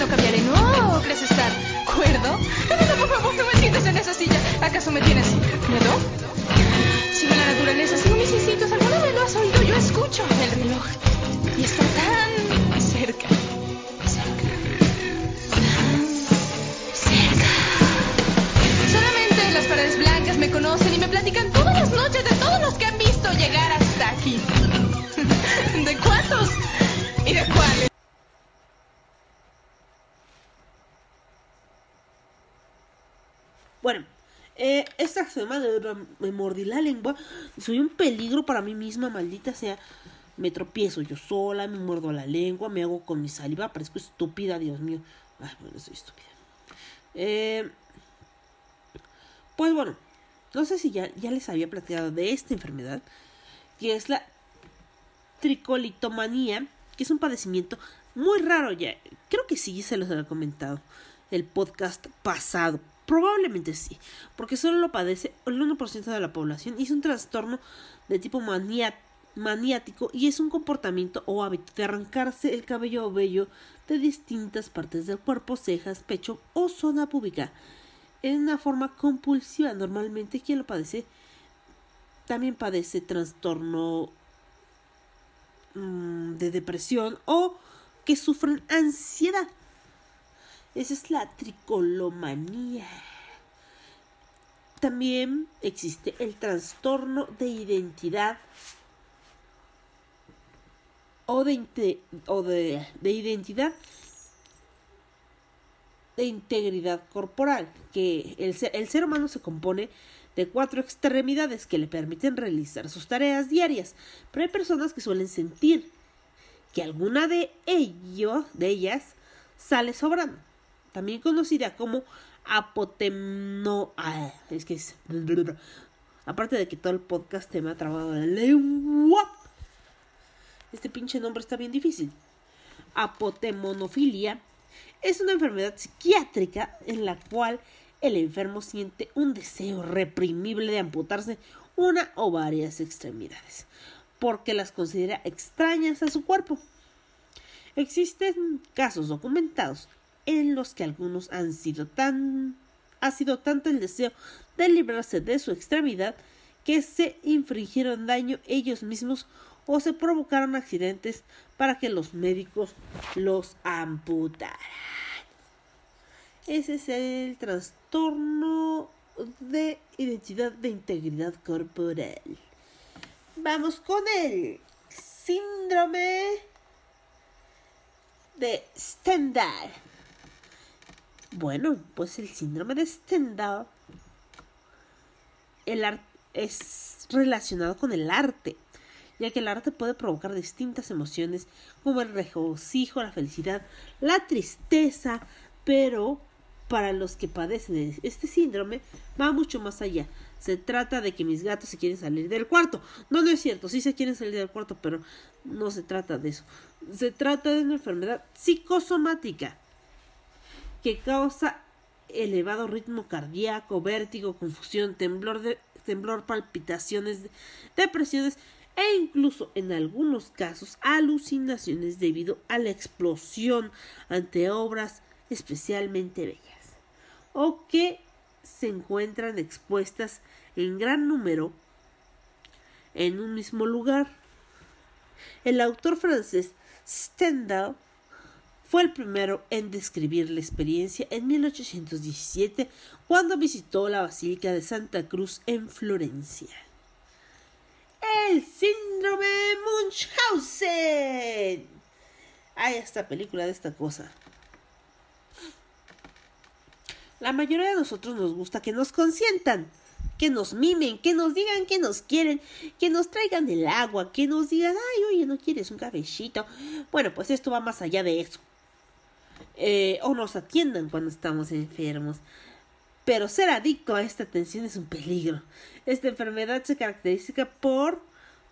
No cambiaré. No, ¿crees estar cuerdo? No, por favor, no me sientes en esa silla. ¿Acaso me tienes miedo? Sigo la naturaleza, sigo mis instintos. ¿Alguna vez lo has oído? Yo escucho el reloj. Y está tan cerca. Cerca. Cerca. Solamente las paredes blancas me conocen y me platican todas las noches de todos los que han visto llegar hasta aquí. ¿De cuántos? ¿Y de cuáles? Bueno, eh, esta semana me mordí la lengua. Soy un peligro para mí misma, maldita sea. Me tropiezo yo sola, me muerdo la lengua, me hago con mi saliva. Parezco estúpida, Dios mío. Ay, bueno, soy estúpida. Eh, pues bueno, no sé si ya, ya les había platicado de esta enfermedad, que es la tricolitomanía, que es un padecimiento muy raro ya. Creo que sí, se los había comentado el podcast pasado. Probablemente sí, porque solo lo padece el 1% de la población y es un trastorno de tipo maniático y es un comportamiento o hábito de arrancarse el cabello o vello de distintas partes del cuerpo, cejas, pecho o zona pública en una forma compulsiva. Normalmente quien lo padece también padece trastorno mm, de depresión o que sufren ansiedad. Esa es la tricolomanía. También existe el trastorno de identidad o de, o de, de identidad de integridad corporal, que el ser, el ser humano se compone de cuatro extremidades que le permiten realizar sus tareas diarias, pero hay personas que suelen sentir que alguna de ello, de ellas sale sobrando, también conocida como apotemno, ah, es que es, aparte de que todo el podcast te me ha trabado la lengua, este pinche nombre está bien difícil. Apotemonofilia es una enfermedad psiquiátrica en la cual el enfermo siente un deseo reprimible de amputarse una o varias extremidades, porque las considera extrañas a su cuerpo. Existen casos documentados en los que algunos han sido tan ha sido tanto el deseo de librarse de su extremidad que se infringieron daño ellos mismos o se provocaron accidentes para que los médicos los amputaran. Ese es el trastorno de identidad de integridad corporal. Vamos con el síndrome de Stendhal. Bueno, pues el síndrome de Stendhal el es relacionado con el arte, ya que el arte puede provocar distintas emociones como el regocijo, la felicidad, la tristeza, pero para los que padecen de este síndrome va mucho más allá. Se trata de que mis gatos se quieren salir del cuarto. No, no es cierto, sí se quieren salir del cuarto, pero no se trata de eso. Se trata de una enfermedad psicosomática que causa elevado ritmo cardíaco, vértigo, confusión, temblor, de, temblor, palpitaciones, depresiones e incluso en algunos casos alucinaciones debido a la explosión ante obras especialmente bellas o que se encuentran expuestas en gran número en un mismo lugar. El autor francés Stendhal fue el primero en describir la experiencia en 1817 cuando visitó la Basílica de Santa Cruz en Florencia. El síndrome Munchausen. Hay esta película de esta cosa. La mayoría de nosotros nos gusta que nos consientan, que nos mimen, que nos digan que nos quieren, que nos traigan el agua, que nos digan, ay, oye, no quieres un cafecito. Bueno, pues esto va más allá de eso. Eh, o nos atiendan cuando estamos enfermos. Pero ser adicto a esta atención es un peligro. Esta enfermedad se caracteriza por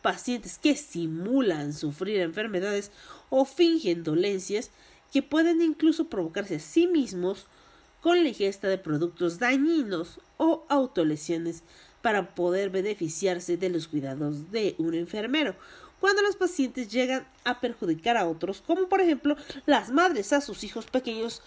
pacientes que simulan sufrir enfermedades o fingen dolencias que pueden incluso provocarse a sí mismos con la ingesta de productos dañinos o autolesiones para poder beneficiarse de los cuidados de un enfermero. Cuando los pacientes llegan a perjudicar a otros, como por ejemplo las madres a sus hijos pequeños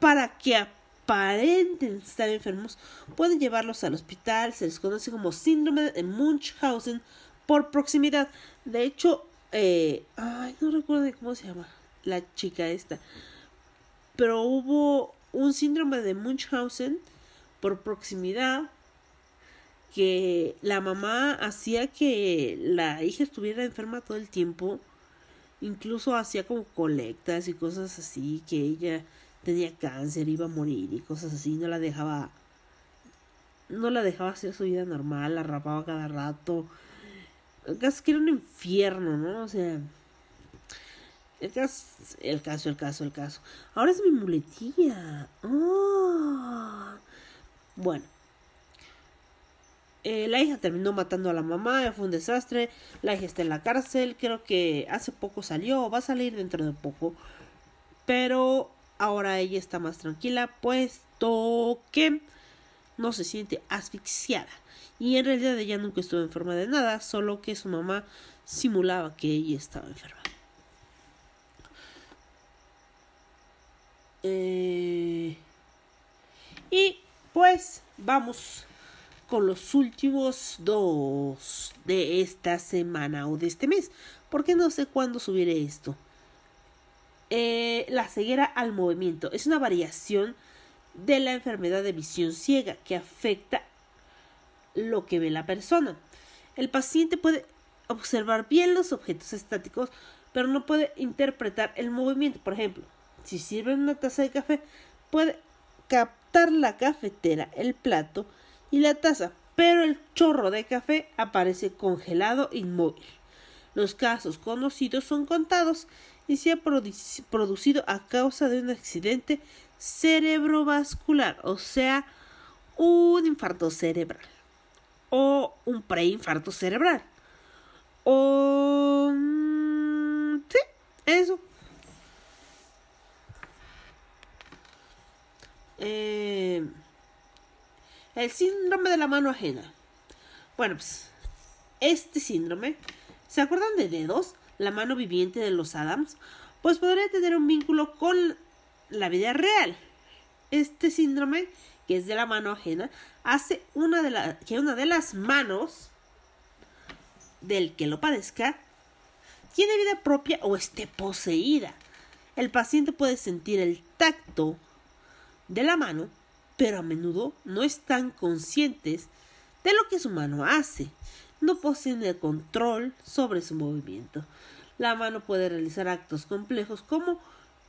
para que aparenten estar enfermos, pueden llevarlos al hospital, se les conoce como síndrome de Munchausen por proximidad. De hecho, eh, ay, no recuerdo cómo se llama la chica esta, pero hubo un síndrome de Munchausen por proximidad que la mamá hacía que la hija estuviera enferma todo el tiempo, incluso hacía como colectas y cosas así, que ella tenía cáncer, iba a morir y cosas así, no la dejaba no la dejaba hacer su vida normal, la rapaba cada rato. Casi que era un infierno, ¿no? O sea, el caso, el caso, el caso, el caso. Ahora es mi muletilla. Ah. Bueno. Eh, la hija terminó matando a la mamá, fue un desastre. La hija está en la cárcel, creo que hace poco salió, va a salir dentro de poco. Pero ahora ella está más tranquila, puesto que no se siente asfixiada. Y en realidad ella nunca estuvo enferma de nada, solo que su mamá simulaba que ella estaba enferma. Eh, y pues vamos con los últimos dos de esta semana o de este mes, porque no sé cuándo subiré esto. Eh, la ceguera al movimiento es una variación de la enfermedad de visión ciega que afecta lo que ve la persona. El paciente puede observar bien los objetos estáticos, pero no puede interpretar el movimiento. Por ejemplo, si sirve una taza de café, puede captar la cafetera, el plato y la taza, pero el chorro de café aparece congelado inmóvil. Los casos conocidos son contados y se ha producido a causa de un accidente cerebrovascular, o sea, un infarto cerebral o un preinfarto cerebral. O... mm, Sí, eso. Eh, el síndrome de la mano ajena. Bueno, pues este síndrome, ¿se acuerdan de dedos? La mano viviente de los Adams. Pues podría tener un vínculo con la vida real. Este síndrome, que es de la mano ajena, hace una de la, que una de las manos del que lo padezca tiene vida propia o esté poseída. El paciente puede sentir el tacto de la mano, pero a menudo no están conscientes de lo que su mano hace. No poseen el control sobre su movimiento. La mano puede realizar actos complejos como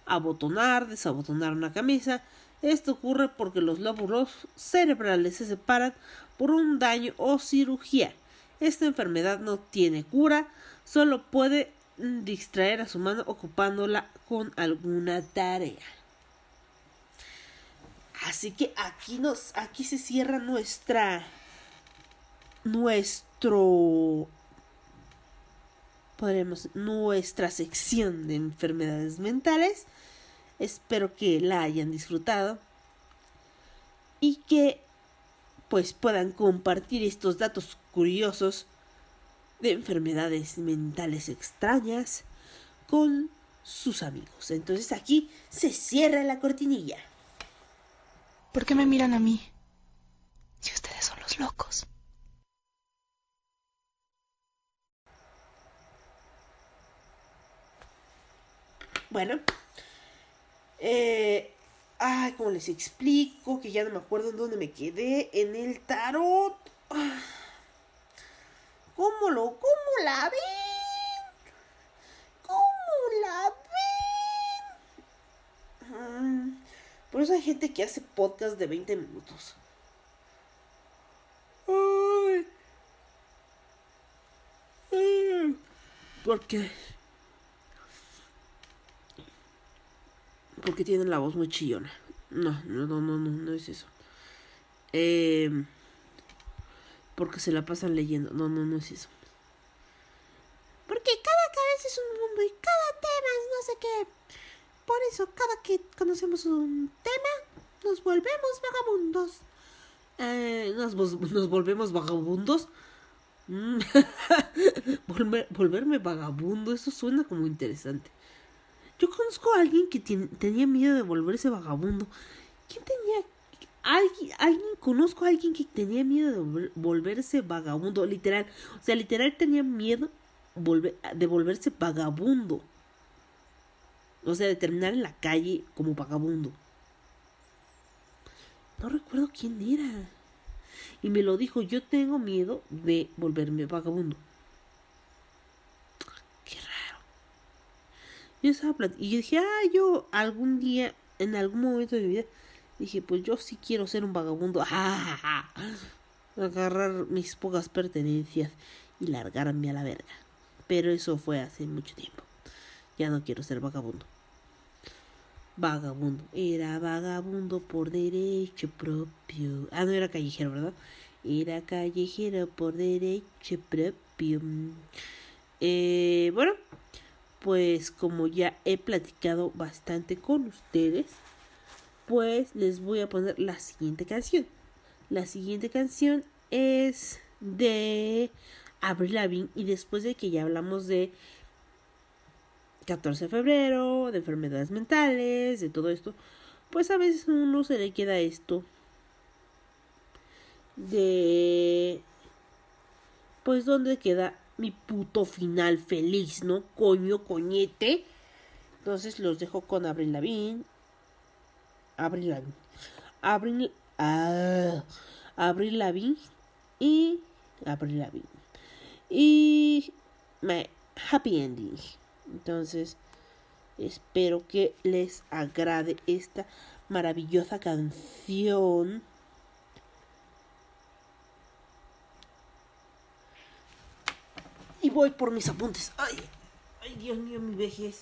abotonar, desabotonar una camisa. Esto ocurre porque los lóbulos cerebrales se separan por un daño o cirugía. Esta enfermedad no tiene cura, solo puede distraer a su mano ocupándola con alguna tarea. Así que aquí nos aquí se cierra nuestra nuestro podremos nuestra sección de enfermedades mentales. Espero que la hayan disfrutado y que pues puedan compartir estos datos curiosos de enfermedades mentales extrañas con sus amigos. Entonces aquí se cierra la cortinilla. ¿Por qué me miran a mí? Si ustedes son los locos. Bueno, eh, ay, ¿cómo les explico? Que ya no me acuerdo en dónde me quedé. En el tarot. Ah, ¿Cómo lo, cómo la ven? ¿Cómo la ven? Mm, Por eso hay gente que hace podcast de 20 minutos. Ay. Porque porque tienen la voz muy chillona. No, no, no, no, no, no es eso. Eh, porque se la pasan leyendo. No, no, no es eso. Porque cada cabeza es un mundo y cada tema es no sé qué. Por eso, cada que conocemos un tema, nos volvemos vagabundos. Eh, nos, nos volvemos vagabundos Mm. Volver- volverme vagabundo, eso suena como interesante. Yo conozco a alguien que tenía miedo de volverse vagabundo. ¿Quién tenía? Alguien, alguien, conozco a alguien que tenía miedo de volver- volverse vagabundo, literal. O sea, literal tenía miedo volver, de volverse vagabundo. O sea, de terminar en la calle como vagabundo. No recuerdo quién era. Y me lo dijo, yo tengo miedo de volverme vagabundo. Qué raro. Yo estaba y yo dije, ah, yo algún día, en algún momento de mi vida, dije, pues yo sí quiero ser un vagabundo. Agarrar mis pocas pertenencias y largarme a la verga. Pero eso fue hace mucho tiempo. Ya no quiero ser vagabundo. Vagabundo. Era vagabundo por derecho propio. Ah, no era callejero, ¿verdad? Era callejero por derecho propio. Eh, bueno, pues como ya he platicado bastante con ustedes, pues les voy a poner la siguiente canción. La siguiente canción es de Avril Lavigne y después de que ya hablamos de 14 de febrero, de enfermedades mentales, de todo esto, pues a veces uno se le queda esto de pues dónde queda mi puto final feliz, ¿no? Coño, coñete. Entonces los dejo con Abril Lavigne. Abril Lavigne. Abril ah, Abril Lavigne y Abril Lavigne. Y my happy ending. Entonces, espero que les agrade esta maravillosa canción. Y voy por mis apuntes. Ay, ay, Dios mío, mi vejez.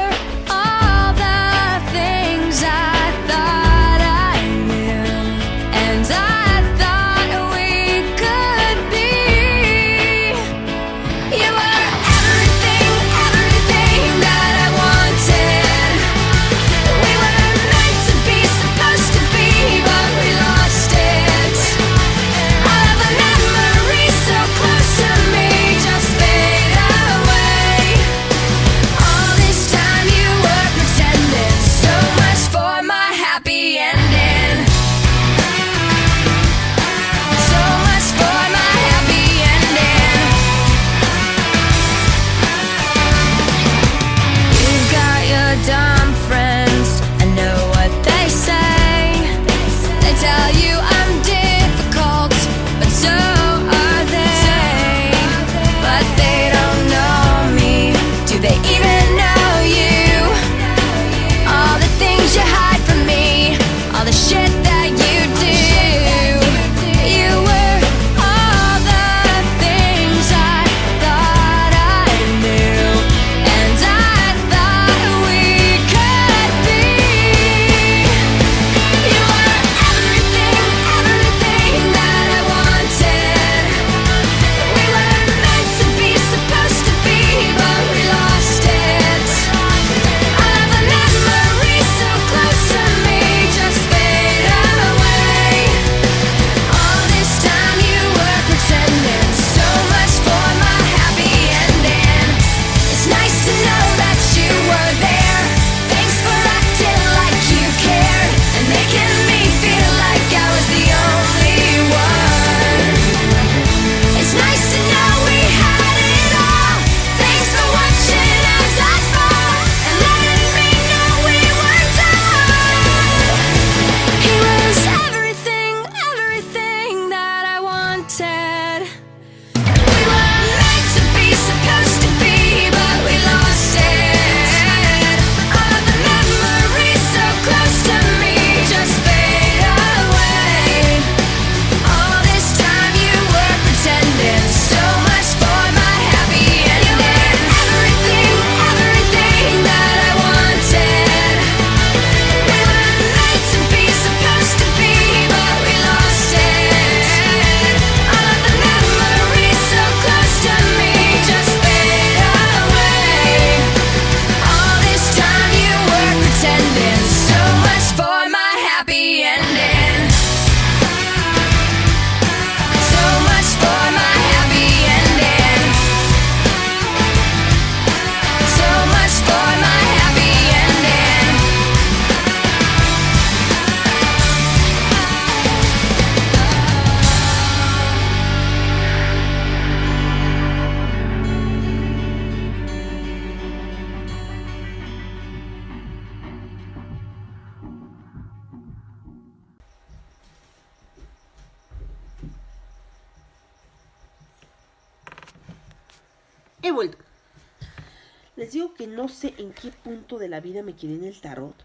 no sé en qué punto de la vida me quedé en el tarot.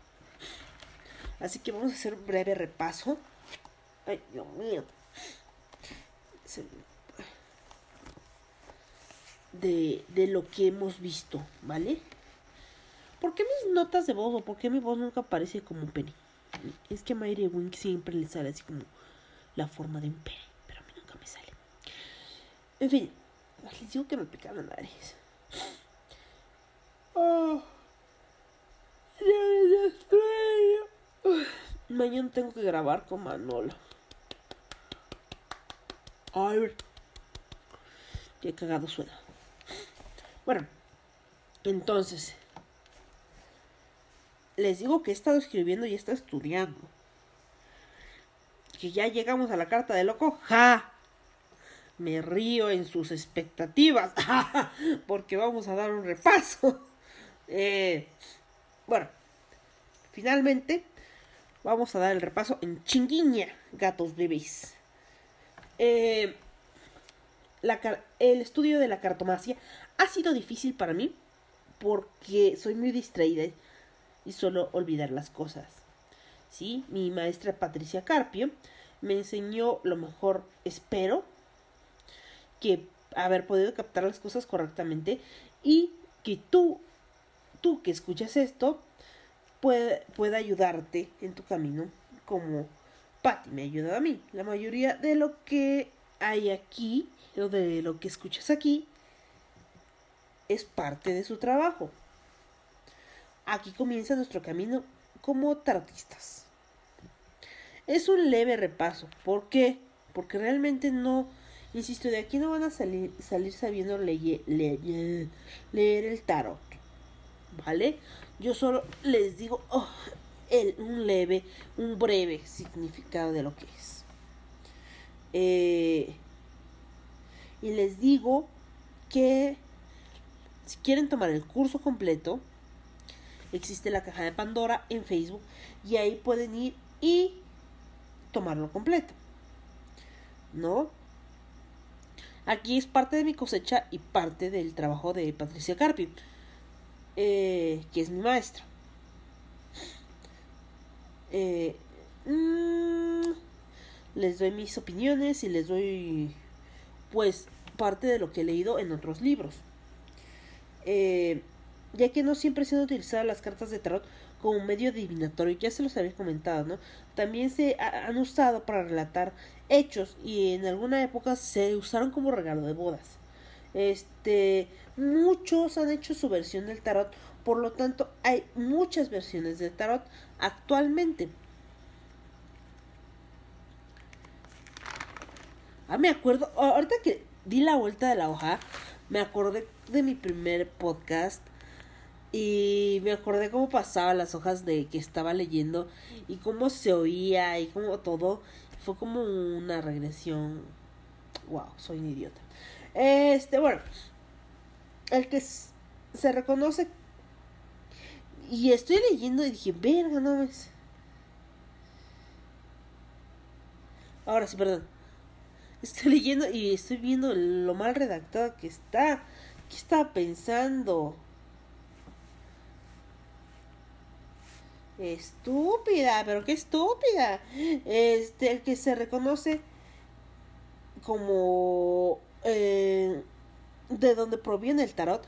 Así que vamos a hacer un breve repaso. Ay, Dios mío. De, de lo que hemos visto, ¿vale? ¿Por qué mis notas de voz o por qué mi voz nunca aparece como un pene? Es que a Mayre Wink siempre le sale así como la forma de un pene, pero a mí nunca me sale. En fin, les digo que me pica la nariz. Oh, Mañana tengo que grabar con Manolo. Ay, qué cagado suena. Bueno, entonces, les digo que he estado escribiendo y he estado estudiando. Que ya llegamos a la carta de loco. ¡Ja! Me río en sus expectativas. Porque vamos a dar un repaso. Eh, bueno, finalmente vamos a dar el repaso en chinguiña, gatos bebés. Eh, el estudio de la cartomancia ha sido difícil para mí porque soy muy distraída y suelo olvidar las cosas. Sí, mi maestra Patricia Carpio me enseñó lo mejor, espero, que haber podido captar las cosas correctamente y que tú, tú que escuchas esto, puede, ayudarte en tu camino como Patty me ha ayudado a mí. La mayoría de lo que hay aquí, o de lo que escuchas aquí, es parte de su trabajo. Aquí comienza nuestro camino como tarotistas. Es un leve repaso. ¿Por qué? Porque realmente no, insisto, de aquí no van a salir, salir sabiendo leye- leer el tarot. ¿Vale? Yo solo les digo oh, un leve, un breve significado de lo que es. Eh, y les digo que si quieren tomar el curso completo, existe la caja de Pandora en Facebook y ahí pueden ir y tomarlo completo. ¿No? Aquí es parte de mi cosecha y parte del trabajo de Patricia Carpio, eh, que es mi maestra. Eh, mm, les doy mis opiniones y les doy, pues, parte de lo que he leído en otros libros. Eh, ya que no siempre se han utilizado las cartas de tarot como medio adivinatorio, ya se los había comentado, ¿no? También se ha- han usado para relatar hechos y en alguna época se usaron como regalo de bodas. Este, muchos han hecho su versión del tarot, por lo tanto hay muchas versiones del tarot actualmente. Ah, me acuerdo, ahorita que di la vuelta de la hoja, me acordé de mi primer podcast y me acordé cómo pasaba las hojas de que estaba leyendo y cómo se oía y cómo todo. Fue como una regresión. Wow, soy un idiota. Este, bueno, el que se reconoce y estoy leyendo y dije, verga, no mames. Ahora sí, perdón. Estoy leyendo y estoy viendo lo mal redactado que está. ¿Qué estaba pensando? Estúpida, pero qué estúpida. Este, el que se reconoce como eh, de donde proviene el tarot.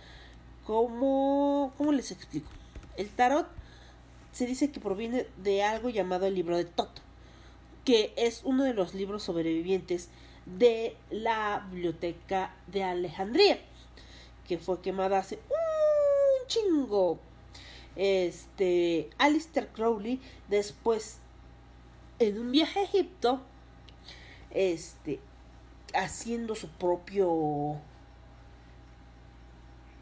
Como, ¿cómo les explico? El tarot se dice que proviene de algo llamado el libro de Toto, que es uno de los libros sobrevivientes de la biblioteca de Alejandría, que fue quemada hace un chingo. Este, Alistair Crowley, después, en un viaje a Egipto, este, haciendo su propio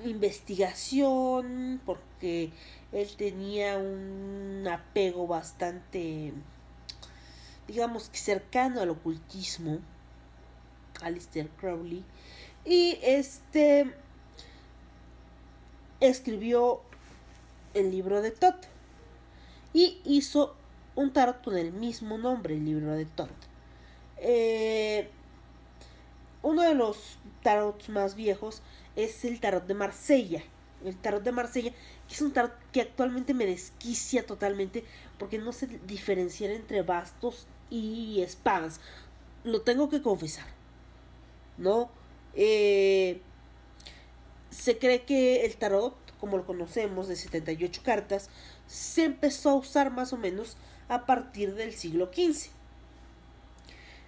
investigación, porque él tenía un apego bastante, digamos que cercano al ocultismo, Alistair Crowley, y este escribió el libro de Tot y hizo un tarot con el mismo nombre, el libro de Tot. Eh, uno de los tarots más viejos es el tarot de Marsella. El tarot de Marsella, que es un tarot que actualmente me desquicia totalmente porque no sé diferenciar entre bastos y espadas. Lo tengo que confesar. ¿No? Eh, se cree que el tarot, como lo conocemos, de 78 cartas, se empezó a usar más o menos a partir del siglo XV.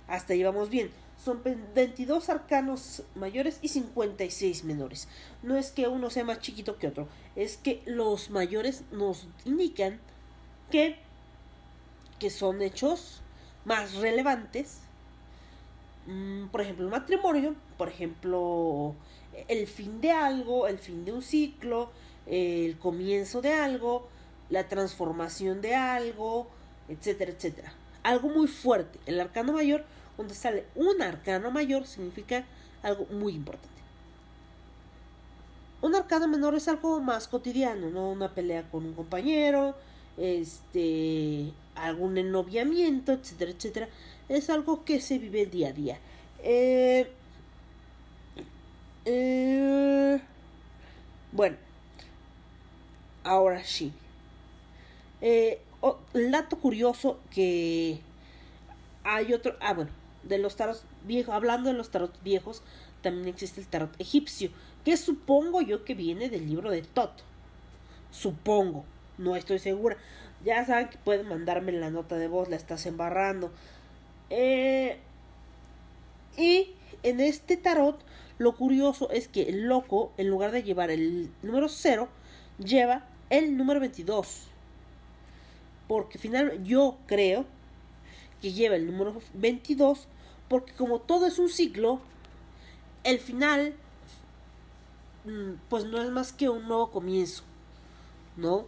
Hasta ahí vamos bien. Son 22 arcanos mayores y 56 menores. No es que uno sea más chiquito que otro, es que los mayores nos indican que, que son hechos más relevantes. Mm, por ejemplo, el matrimonio, por ejemplo, el fin de algo, el fin de un ciclo, el comienzo de algo, la transformación de algo, etcétera, etcétera. Algo muy fuerte. El arcano mayor donde sale un arcano mayor significa algo muy importante. Un arcano menor es algo más cotidiano, ¿no? Una pelea con un compañero, este, algún ennoviamiento, etcétera, etcétera. Es algo que se vive día a día. Eh, eh, bueno, ahora sí. Eh, dato curioso que hay otro. Ah, bueno, de los tarot viejos, hablando de los tarot viejos, también existe el tarot egipcio, que supongo yo que viene del libro de Tot. Supongo, no estoy segura. Ya saben que pueden mandarme la nota de voz, la estás embarrando. Eh, y en este tarot, lo curioso es que el loco, en lugar de llevar el número 0, lleva el número 22. Porque finalmente yo creo que lleva el número 22 porque como todo es un ciclo, el final mm, pues no es más que un nuevo comienzo, ¿no?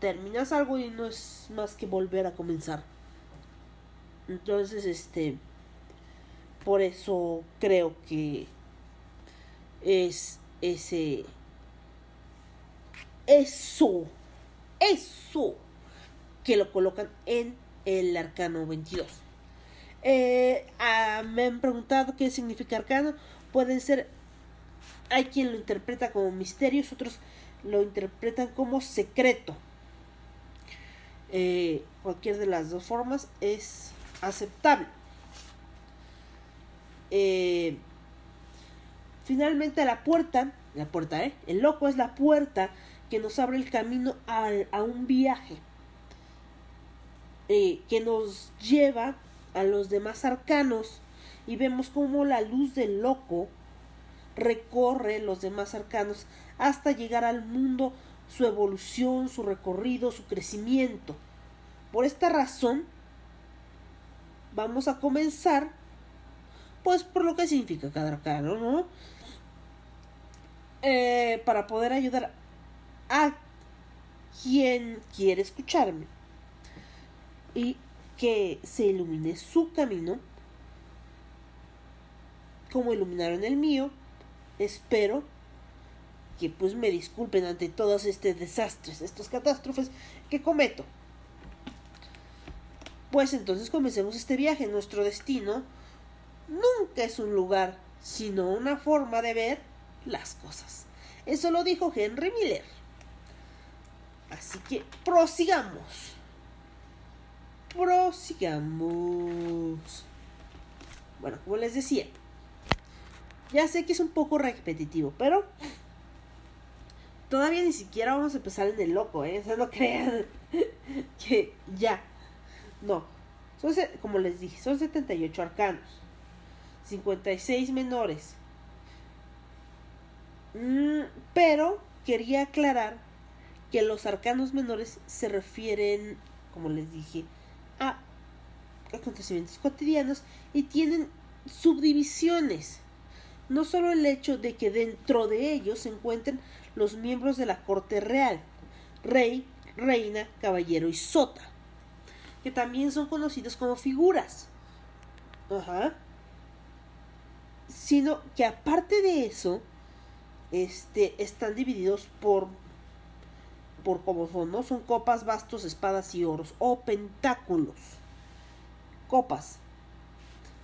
Terminas algo y no es más que volver a comenzar. Entonces, este, por eso creo que es ese, eso, eso que lo colocan en el arcano 22. Eh, me han preguntado qué significa arcano. Pueden ser, hay quien lo interpreta como misterios, otros lo interpretan como secreto. Eh, cualquier de las dos formas es aceptable. Eh, finalmente la puerta, la puerta, ¿eh? El loco es la puerta que nos abre el camino a, a un viaje. que nos lleva a los demás arcanos y vemos cómo la luz del loco recorre los demás arcanos hasta llegar al mundo, su evolución, su recorrido, su crecimiento. Por esta razón, vamos a comenzar, pues por lo que significa cada arcano, ¿no? Eh, para poder ayudar a quien quiere escucharme. Y que se ilumine su camino como iluminaron el mío. Espero que pues me disculpen ante todos estos desastres, estas catástrofes que cometo. Pues entonces comencemos este viaje. Nuestro destino nunca es un lugar, sino una forma de ver las cosas. Eso lo dijo Henry Miller. Así que prosigamos prosigamos. Bueno, como les decía, ya sé que es un poco repetitivo, pero todavía ni siquiera vamos a empezar en el loco, ¿eh? O sea, no crean que ya. No. Son, como les dije, son 78 arcanos, 56 menores. Mm, pero quería aclarar que los arcanos menores se refieren, como les dije, a acontecimientos cotidianos y tienen subdivisiones. No solo el hecho de que dentro de ellos se encuentren los miembros de la corte real, rey, reina, caballero y sota, que también son conocidos como figuras. Ajá. Sino que aparte de eso, este, están divididos por por como son, ¿no? Son copas, bastos, espadas y oros o pentáculos. Copas.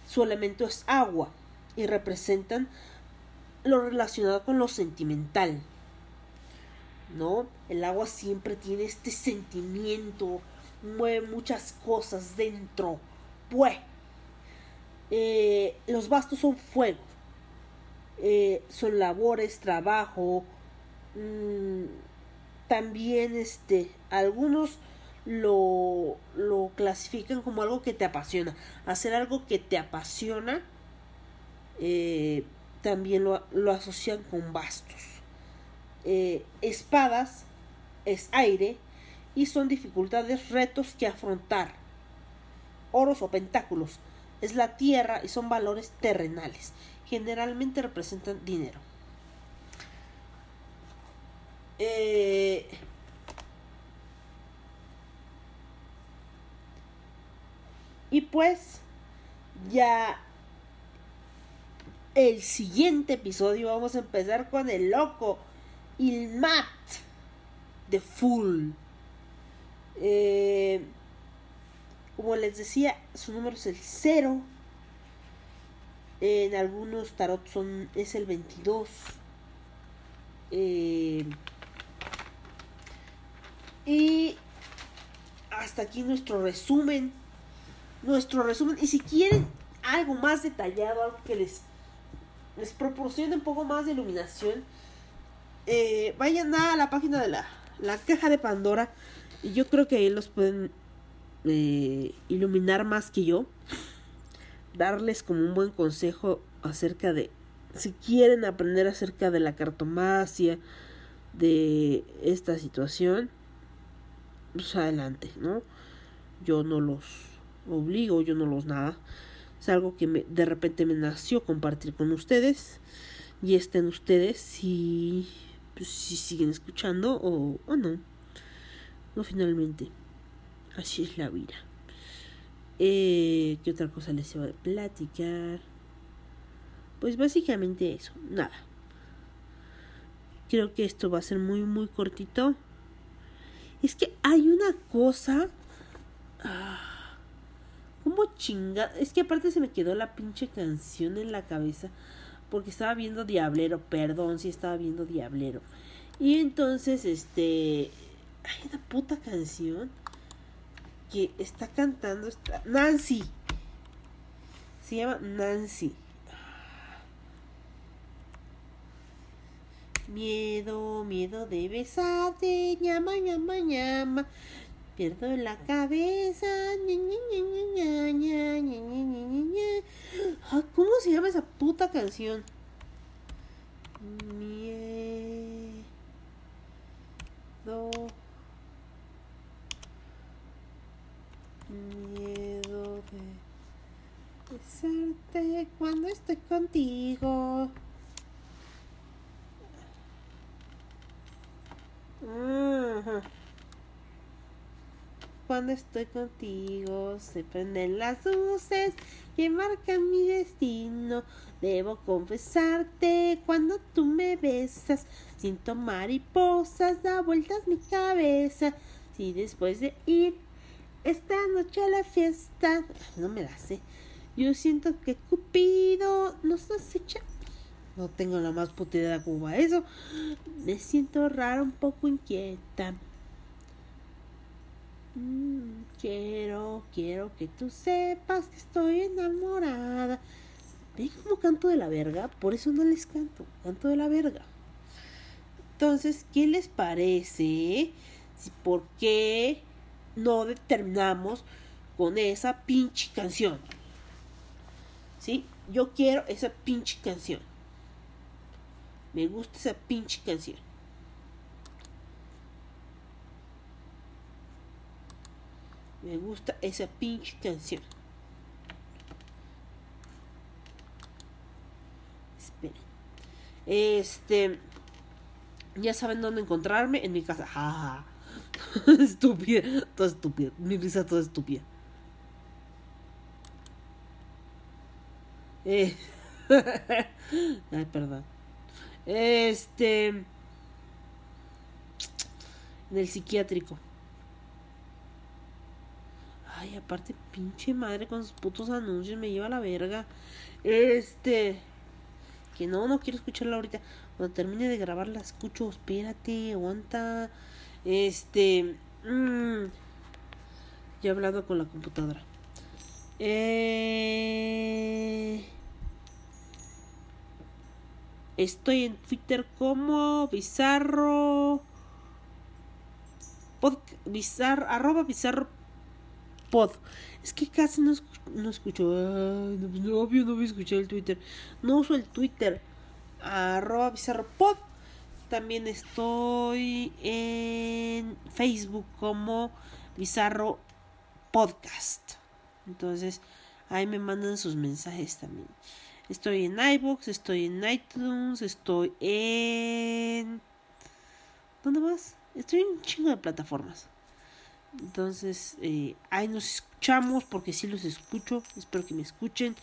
Su elemento es agua. y representan lo relacionado con lo sentimental. ¿No? El agua siempre tiene este sentimiento, mueve muchas cosas dentro. Pues, eh, los bastos son fuego, eh, son labores, trabajo. mm, también, este, algunos lo, lo clasifican como algo que te apasiona. Hacer algo que te apasiona eh, también lo, lo asocian con bastos. Eh, espadas es aire y son dificultades, retos que afrontar. Oros o pentáculos es la tierra y son valores terrenales. Generalmente representan dinero. Eh, y pues ya el siguiente episodio vamos a empezar con el loco Ilmat de Full. Eh, como les decía, su número es el 0. En algunos tarot son, es el 22. Eh, y hasta aquí nuestro resumen. Nuestro resumen. Y si quieren algo más detallado, algo que les, les proporcione un poco más de iluminación, eh, vayan a la página de la, la caja de Pandora. Y yo creo que ahí los pueden eh, iluminar más que yo. Darles como un buen consejo acerca de si quieren aprender acerca de la cartomacia, de esta situación, pues adelante, ¿no? Yo no los obligo, yo no los nada. Es algo que me, de repente me nació compartir con ustedes. Y estén ustedes si, pues, si siguen escuchando o, o no. No, finalmente. Así es la vida. Eh, ¿Qué otra cosa les iba a platicar? Pues básicamente eso, nada. Creo que esto va a ser muy, muy cortito. Es que hay una cosa. Ah, ¿Cómo chinga? Es que aparte se me quedó la pinche canción en la cabeza. Porque estaba viendo Diablero. Perdón si estaba viendo Diablero. Y entonces, este. Hay una puta canción. Que está cantando. Nancy. Se llama Nancy. Miedo, miedo de besarte, ñama, ñama, ñama. Pierdo la cabeza. ¿Cómo se llama esa puta canción? Miedo. Miedo de besarte cuando estoy contigo. Cuando estoy contigo se prenden las luces que marcan mi destino. Debo confesarte cuando tú me besas. Siento mariposas, da vueltas mi cabeza. Si después de ir esta noche a la fiesta, no me la sé. Yo siento que Cupido nos acecha. No tengo la más puta idea cómo va eso. Me siento rara, un poco inquieta. Mm, quiero, quiero que tú sepas que estoy enamorada. ¿Ven cómo canto de la verga? Por eso no les canto, canto de la verga. Entonces, ¿qué les parece? Si, ¿Por qué no determinamos con esa pinche canción? ¿Sí? Yo quiero esa pinche canción. Me gusta esa pinche canción. Me gusta esa pinche canción. Esperen. Este. Ya saben dónde encontrarme. En mi casa. Ja, ja. estúpida. Toda estúpida. Mi risa toda estúpida. Eh. Ay, perdón. Este. En el psiquiátrico. Ay, aparte, pinche madre con sus putos anuncios me lleva a la verga. Este. Que no, no quiero escucharla ahorita. Cuando termine de grabar la escucho. Espérate, aguanta. Este. mm, ya he hablado con la computadora. Eh, estoy en Twitter como Bizarro. Pod, bizarro, arroba bizarro pod. Es que casi no, escu- no escucho. Pues, no, obvio no voy a escuchar el Twitter. No uso el Twitter. Arroba bizarro pod. También estoy en Facebook como Bizarro Podcast. Entonces, ahí me mandan sus mensajes también. Estoy en iBox, estoy en iTunes, estoy en. ¿Dónde más? Estoy en un chingo de plataformas. Entonces, eh, ahí nos escuchamos porque sí los escucho. Espero que me escuchen.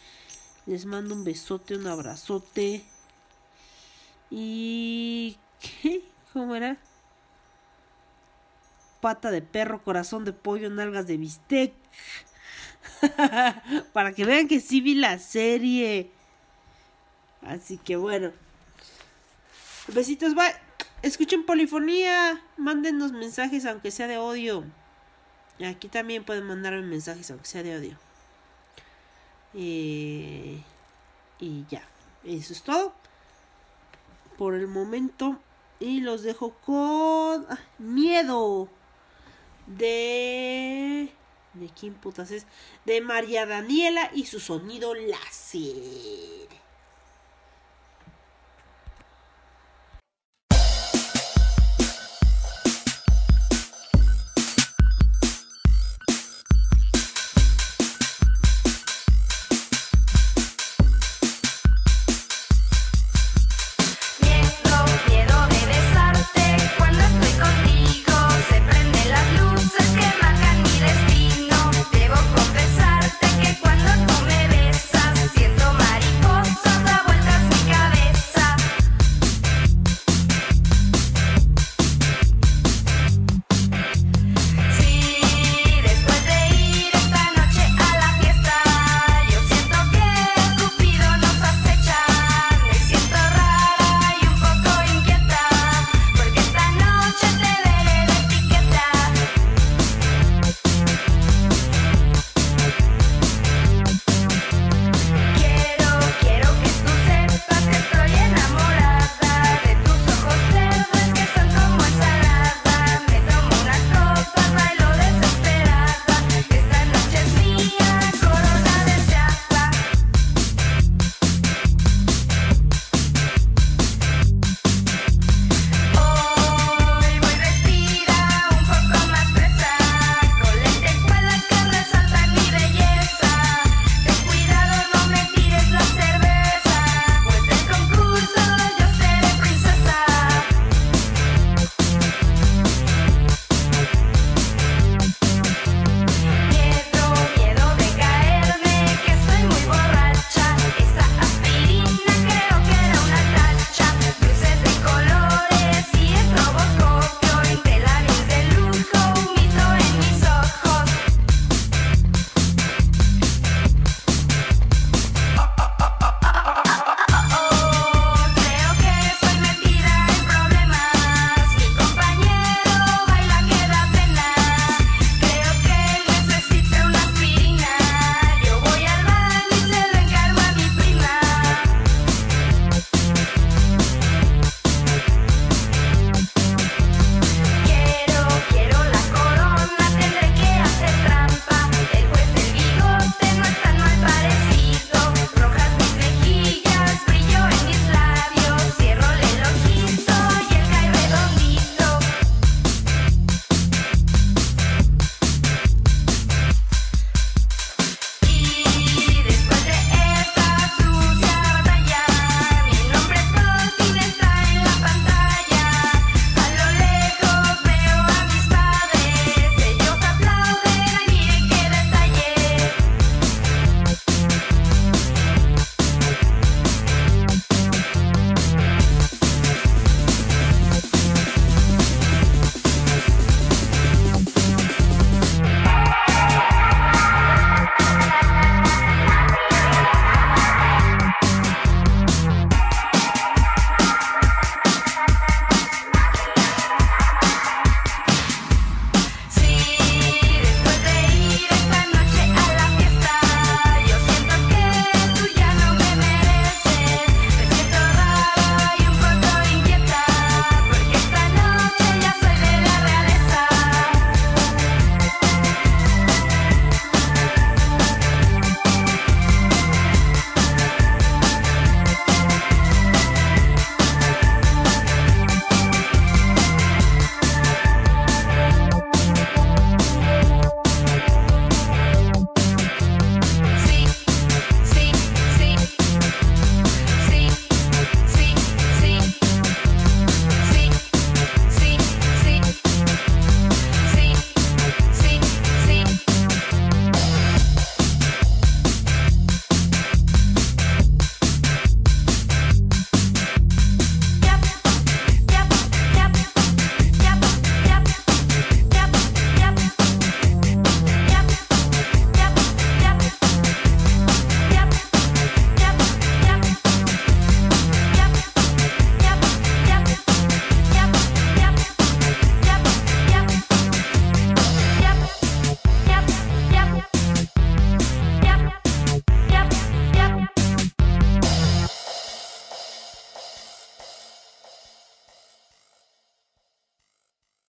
Les mando un besote, un abrazote. Y... ¿Qué? ¿Cómo era? Pata de perro, corazón de pollo, nalgas de bistec. Para que vean que sí vi la serie. Así que bueno. Besitos, bye. Escuchen polifonía. Mándenos mensajes aunque sea de odio. Aquí también pueden mandarme mensajes aunque sea de odio. Eh, y ya. Eso es todo. Por el momento. Y los dejo con ah, miedo. De... ¿De quién putas es? De María Daniela y su sonido láser.